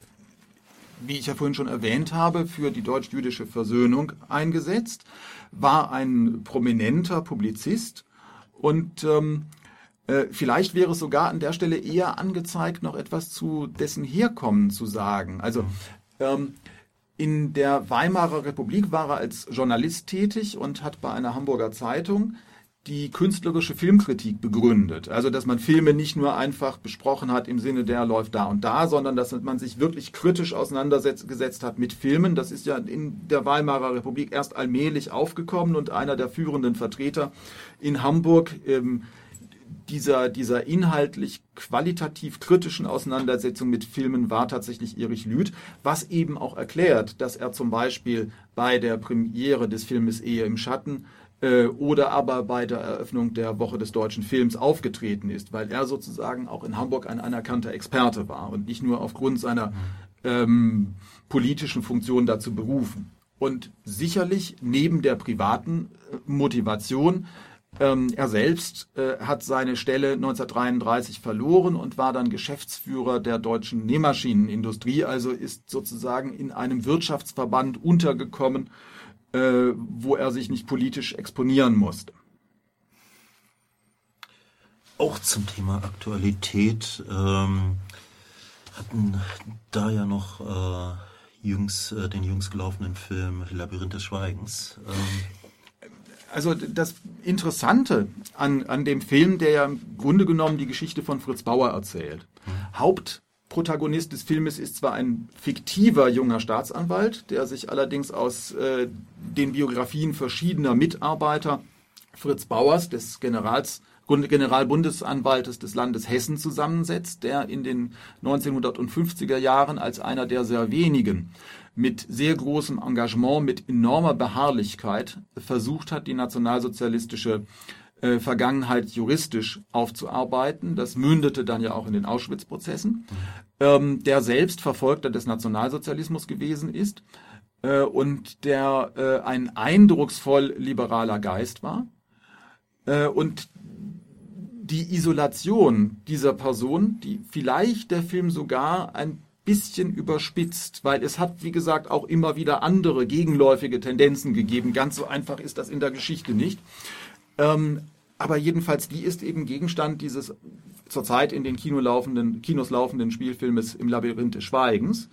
wie ich ja vorhin schon erwähnt habe, für die deutsch-jüdische Versöhnung eingesetzt, war ein prominenter Publizist und ähm, äh, Vielleicht wäre es sogar an der Stelle eher angezeigt, noch etwas zu dessen Herkommen zu sagen. Also ähm, in der Weimarer Republik war er als Journalist tätig und hat bei einer Hamburger Zeitung die künstlerische Filmkritik begründet. Also, dass man Filme nicht nur einfach besprochen hat im Sinne, der läuft da und da, sondern dass man sich wirklich kritisch auseinandergesetzt hat mit Filmen. Das ist ja in der Weimarer Republik erst allmählich aufgekommen und einer der führenden Vertreter in Hamburg ähm, dieser, dieser inhaltlich qualitativ kritischen Auseinandersetzung mit Filmen war tatsächlich Erich Lüth, was eben auch erklärt, dass er zum Beispiel bei der Premiere des Filmes Ehe im Schatten äh, oder aber bei der Eröffnung der Woche des deutschen Films aufgetreten ist, weil er sozusagen auch in Hamburg ein anerkannter Experte war und nicht nur aufgrund seiner ähm, politischen Funktion dazu berufen. Und sicherlich neben der privaten äh, Motivation ähm, er selbst äh, hat seine Stelle 1933 verloren und war dann Geschäftsführer der deutschen Nähmaschinenindustrie, also ist sozusagen in einem Wirtschaftsverband untergekommen, äh, wo er sich nicht politisch exponieren musste. Auch zum Thema Aktualität ähm, hatten da ja noch äh, jüngst, äh, den jüngst gelaufenen Film Labyrinth des Schweigens. Ähm, also das Interessante an, an dem Film, der ja im Grunde genommen die Geschichte von Fritz Bauer erzählt. Mhm. Hauptprotagonist des Filmes ist zwar ein fiktiver junger Staatsanwalt, der sich allerdings aus äh, den Biografien verschiedener Mitarbeiter Fritz Bauers, des Generals Generalbundesanwaltes des Landes Hessen zusammensetzt, der in den 1950er Jahren als einer der sehr wenigen mit sehr großem Engagement, mit enormer Beharrlichkeit versucht hat, die nationalsozialistische äh, Vergangenheit juristisch aufzuarbeiten. Das mündete dann ja auch in den Auschwitz-Prozessen. Ähm, der selbst Verfolgter des Nationalsozialismus gewesen ist äh, und der äh, ein eindrucksvoll liberaler Geist war. Äh, und die Isolation dieser Person, die vielleicht der Film sogar ein bisschen überspitzt, weil es hat, wie gesagt, auch immer wieder andere gegenläufige Tendenzen gegeben. Ganz so einfach ist das in der Geschichte nicht. Ähm, aber jedenfalls, die ist eben Gegenstand dieses zurzeit in den Kino laufenden, Kinos laufenden Spielfilmes im Labyrinth des Schweigens.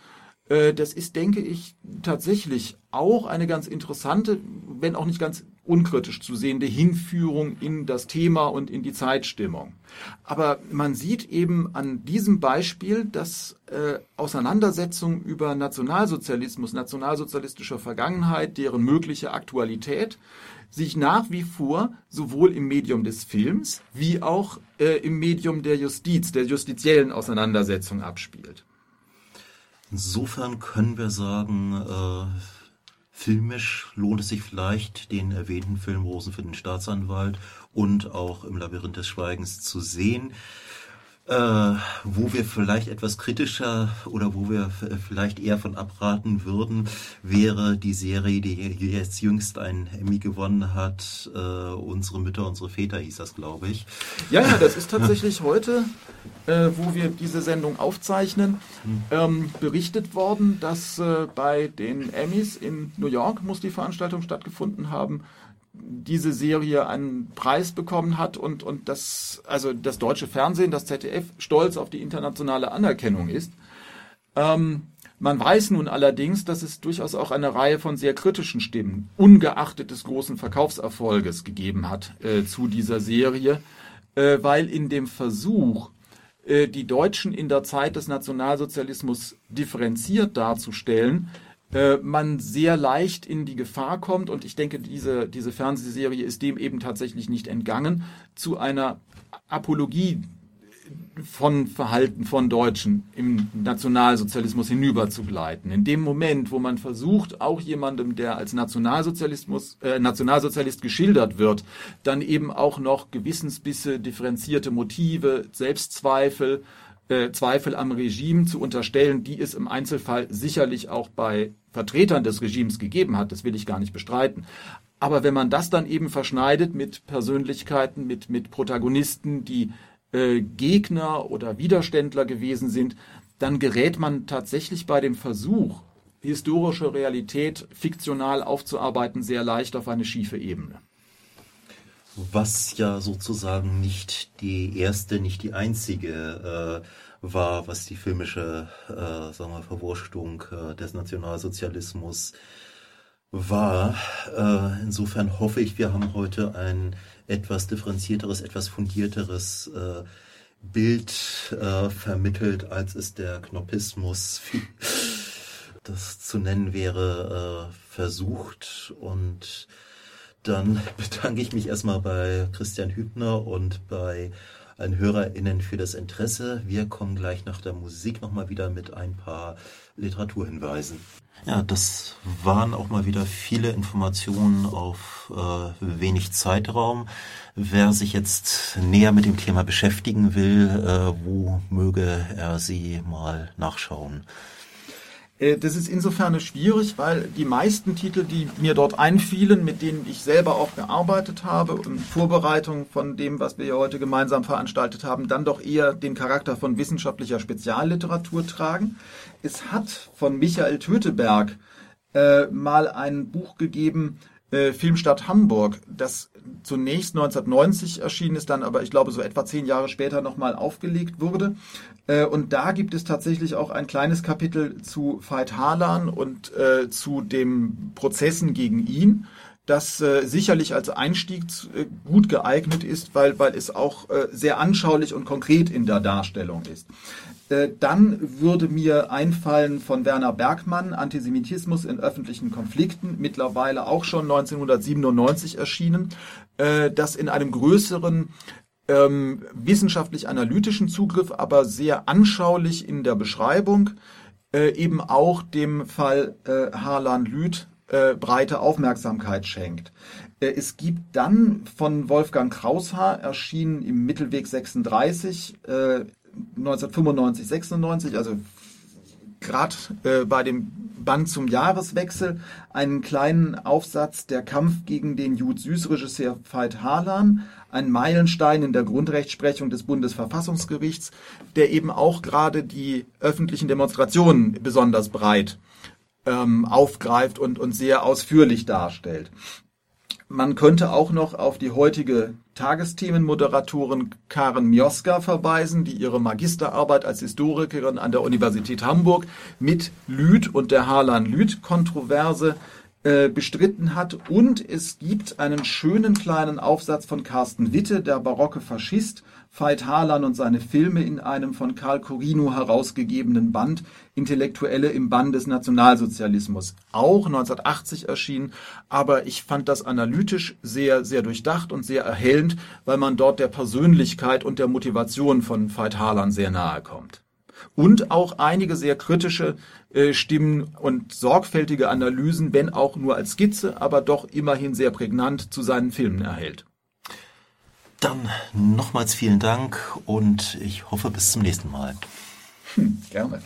Äh, das ist, denke ich, tatsächlich auch eine ganz interessante, wenn auch nicht ganz unkritisch zu sehende Hinführung in das Thema und in die Zeitstimmung. Aber man sieht eben an diesem Beispiel, dass äh, Auseinandersetzung über Nationalsozialismus, nationalsozialistischer Vergangenheit, deren mögliche Aktualität, sich nach wie vor sowohl im Medium des Films wie auch äh, im Medium der Justiz, der justiziellen Auseinandersetzung abspielt. Insofern können wir sagen, äh Filmisch lohnt es sich vielleicht, den erwähnten Film Rosen für den Staatsanwalt und auch im Labyrinth des Schweigens zu sehen. Äh, wo wir vielleicht etwas kritischer oder wo wir vielleicht eher von abraten würden, wäre die Serie, die jetzt jüngst ein Emmy gewonnen hat. Äh, unsere Mütter, unsere Väter hieß das, glaube ich. Ja, ja, das ist tatsächlich heute, äh, wo wir diese Sendung aufzeichnen, hm. ähm, berichtet worden, dass äh, bei den Emmys in New York muss die Veranstaltung stattgefunden haben diese Serie einen Preis bekommen hat und, und das, also das deutsche Fernsehen, das ZDF, stolz auf die internationale Anerkennung ist. Ähm, man weiß nun allerdings, dass es durchaus auch eine Reihe von sehr kritischen Stimmen, ungeachtet des großen Verkaufserfolges, gegeben hat äh, zu dieser Serie, äh, weil in dem Versuch, äh, die Deutschen in der Zeit des Nationalsozialismus differenziert darzustellen, äh, man sehr leicht in die Gefahr kommt, und ich denke, diese, diese Fernsehserie ist dem eben tatsächlich nicht entgangen, zu einer Apologie von Verhalten von Deutschen im Nationalsozialismus hinüberzugleiten. In dem Moment, wo man versucht, auch jemandem, der als Nationalsozialismus, äh, Nationalsozialist geschildert wird, dann eben auch noch Gewissensbisse, differenzierte Motive, Selbstzweifel, äh, Zweifel am Regime zu unterstellen, die es im Einzelfall sicherlich auch bei Vertretern des Regimes gegeben hat. Das will ich gar nicht bestreiten. Aber wenn man das dann eben verschneidet mit Persönlichkeiten, mit, mit Protagonisten, die äh, Gegner oder Widerständler gewesen sind, dann gerät man tatsächlich bei dem Versuch, historische Realität fiktional aufzuarbeiten, sehr leicht auf eine schiefe Ebene was ja sozusagen nicht die erste, nicht die einzige äh, war, was die filmische äh, sagen wir, Verwurstung äh, des Nationalsozialismus war. Äh, insofern hoffe ich, wir haben heute ein etwas differenzierteres, etwas fundierteres äh, Bild äh, vermittelt, als es der Knoppismus, das zu nennen wäre, äh, versucht und dann bedanke ich mich erstmal bei Christian Hübner und bei allen HörerInnen für das Interesse. Wir kommen gleich nach der Musik nochmal wieder mit ein paar Literaturhinweisen. Ja, das waren auch mal wieder viele Informationen auf äh, wenig Zeitraum. Wer sich jetzt näher mit dem Thema beschäftigen will, äh, wo möge er sie mal nachschauen? Äh, das ist insofern schwierig, weil die meisten Titel, die mir dort einfielen, mit denen ich selber auch gearbeitet habe in Vorbereitung von dem, was wir hier heute gemeinsam veranstaltet haben, dann doch eher den Charakter von wissenschaftlicher Spezialliteratur tragen. Es hat von Michael Töteberg äh, mal ein Buch gegeben, äh, Filmstadt Hamburg, das zunächst 1990 erschienen ist, dann aber ich glaube so etwa zehn Jahre später nochmal aufgelegt wurde. Äh, und da gibt es tatsächlich auch ein kleines Kapitel zu Veit Harlan und äh, zu den Prozessen gegen ihn das äh, sicherlich als Einstieg äh, gut geeignet ist, weil, weil es auch äh, sehr anschaulich und konkret in der Darstellung ist. Äh, dann würde mir einfallen von Werner Bergmann, Antisemitismus in öffentlichen Konflikten, mittlerweile auch schon 1997 erschienen, äh, das in einem größeren ähm, wissenschaftlich-analytischen Zugriff, aber sehr anschaulich in der Beschreibung, äh, eben auch dem Fall Harlan-Lüth äh, breite Aufmerksamkeit schenkt. Es gibt dann von Wolfgang Kraushaar, erschienen im Mittelweg 36, äh, 1995, 96, also gerade äh, bei dem Band zum Jahreswechsel, einen kleinen Aufsatz Der Kampf gegen den Jud-Süß-Regisseur Veit Harlan, ein Meilenstein in der Grundrechtsprechung des Bundesverfassungsgerichts, der eben auch gerade die öffentlichen Demonstrationen besonders breit ähm, aufgreift und, und sehr ausführlich darstellt. Man könnte auch noch auf die heutige Tagesthemenmoderatorin Karen Mioska verweisen, die ihre Magisterarbeit als Historikerin an der Universität Hamburg mit Lüth und der Harlan-Lüth-Kontroverse äh, bestritten hat. Und es gibt einen schönen kleinen Aufsatz von Carsten Witte, der barocke Faschist, Veit Harlan und seine Filme in einem von Karl Corino herausgegebenen Band Intellektuelle im Bann des Nationalsozialismus. Auch 1980 erschienen, aber ich fand das analytisch sehr, sehr durchdacht und sehr erhellend, weil man dort der Persönlichkeit und der Motivation von Veit Harlan sehr nahe kommt. Und auch einige sehr kritische äh, Stimmen und sorgfältige Analysen, wenn auch nur als Skizze, aber doch immerhin sehr prägnant zu seinen Filmen erhält. Dann nochmals vielen Dank und ich hoffe bis zum nächsten Mal. Hm, gerne.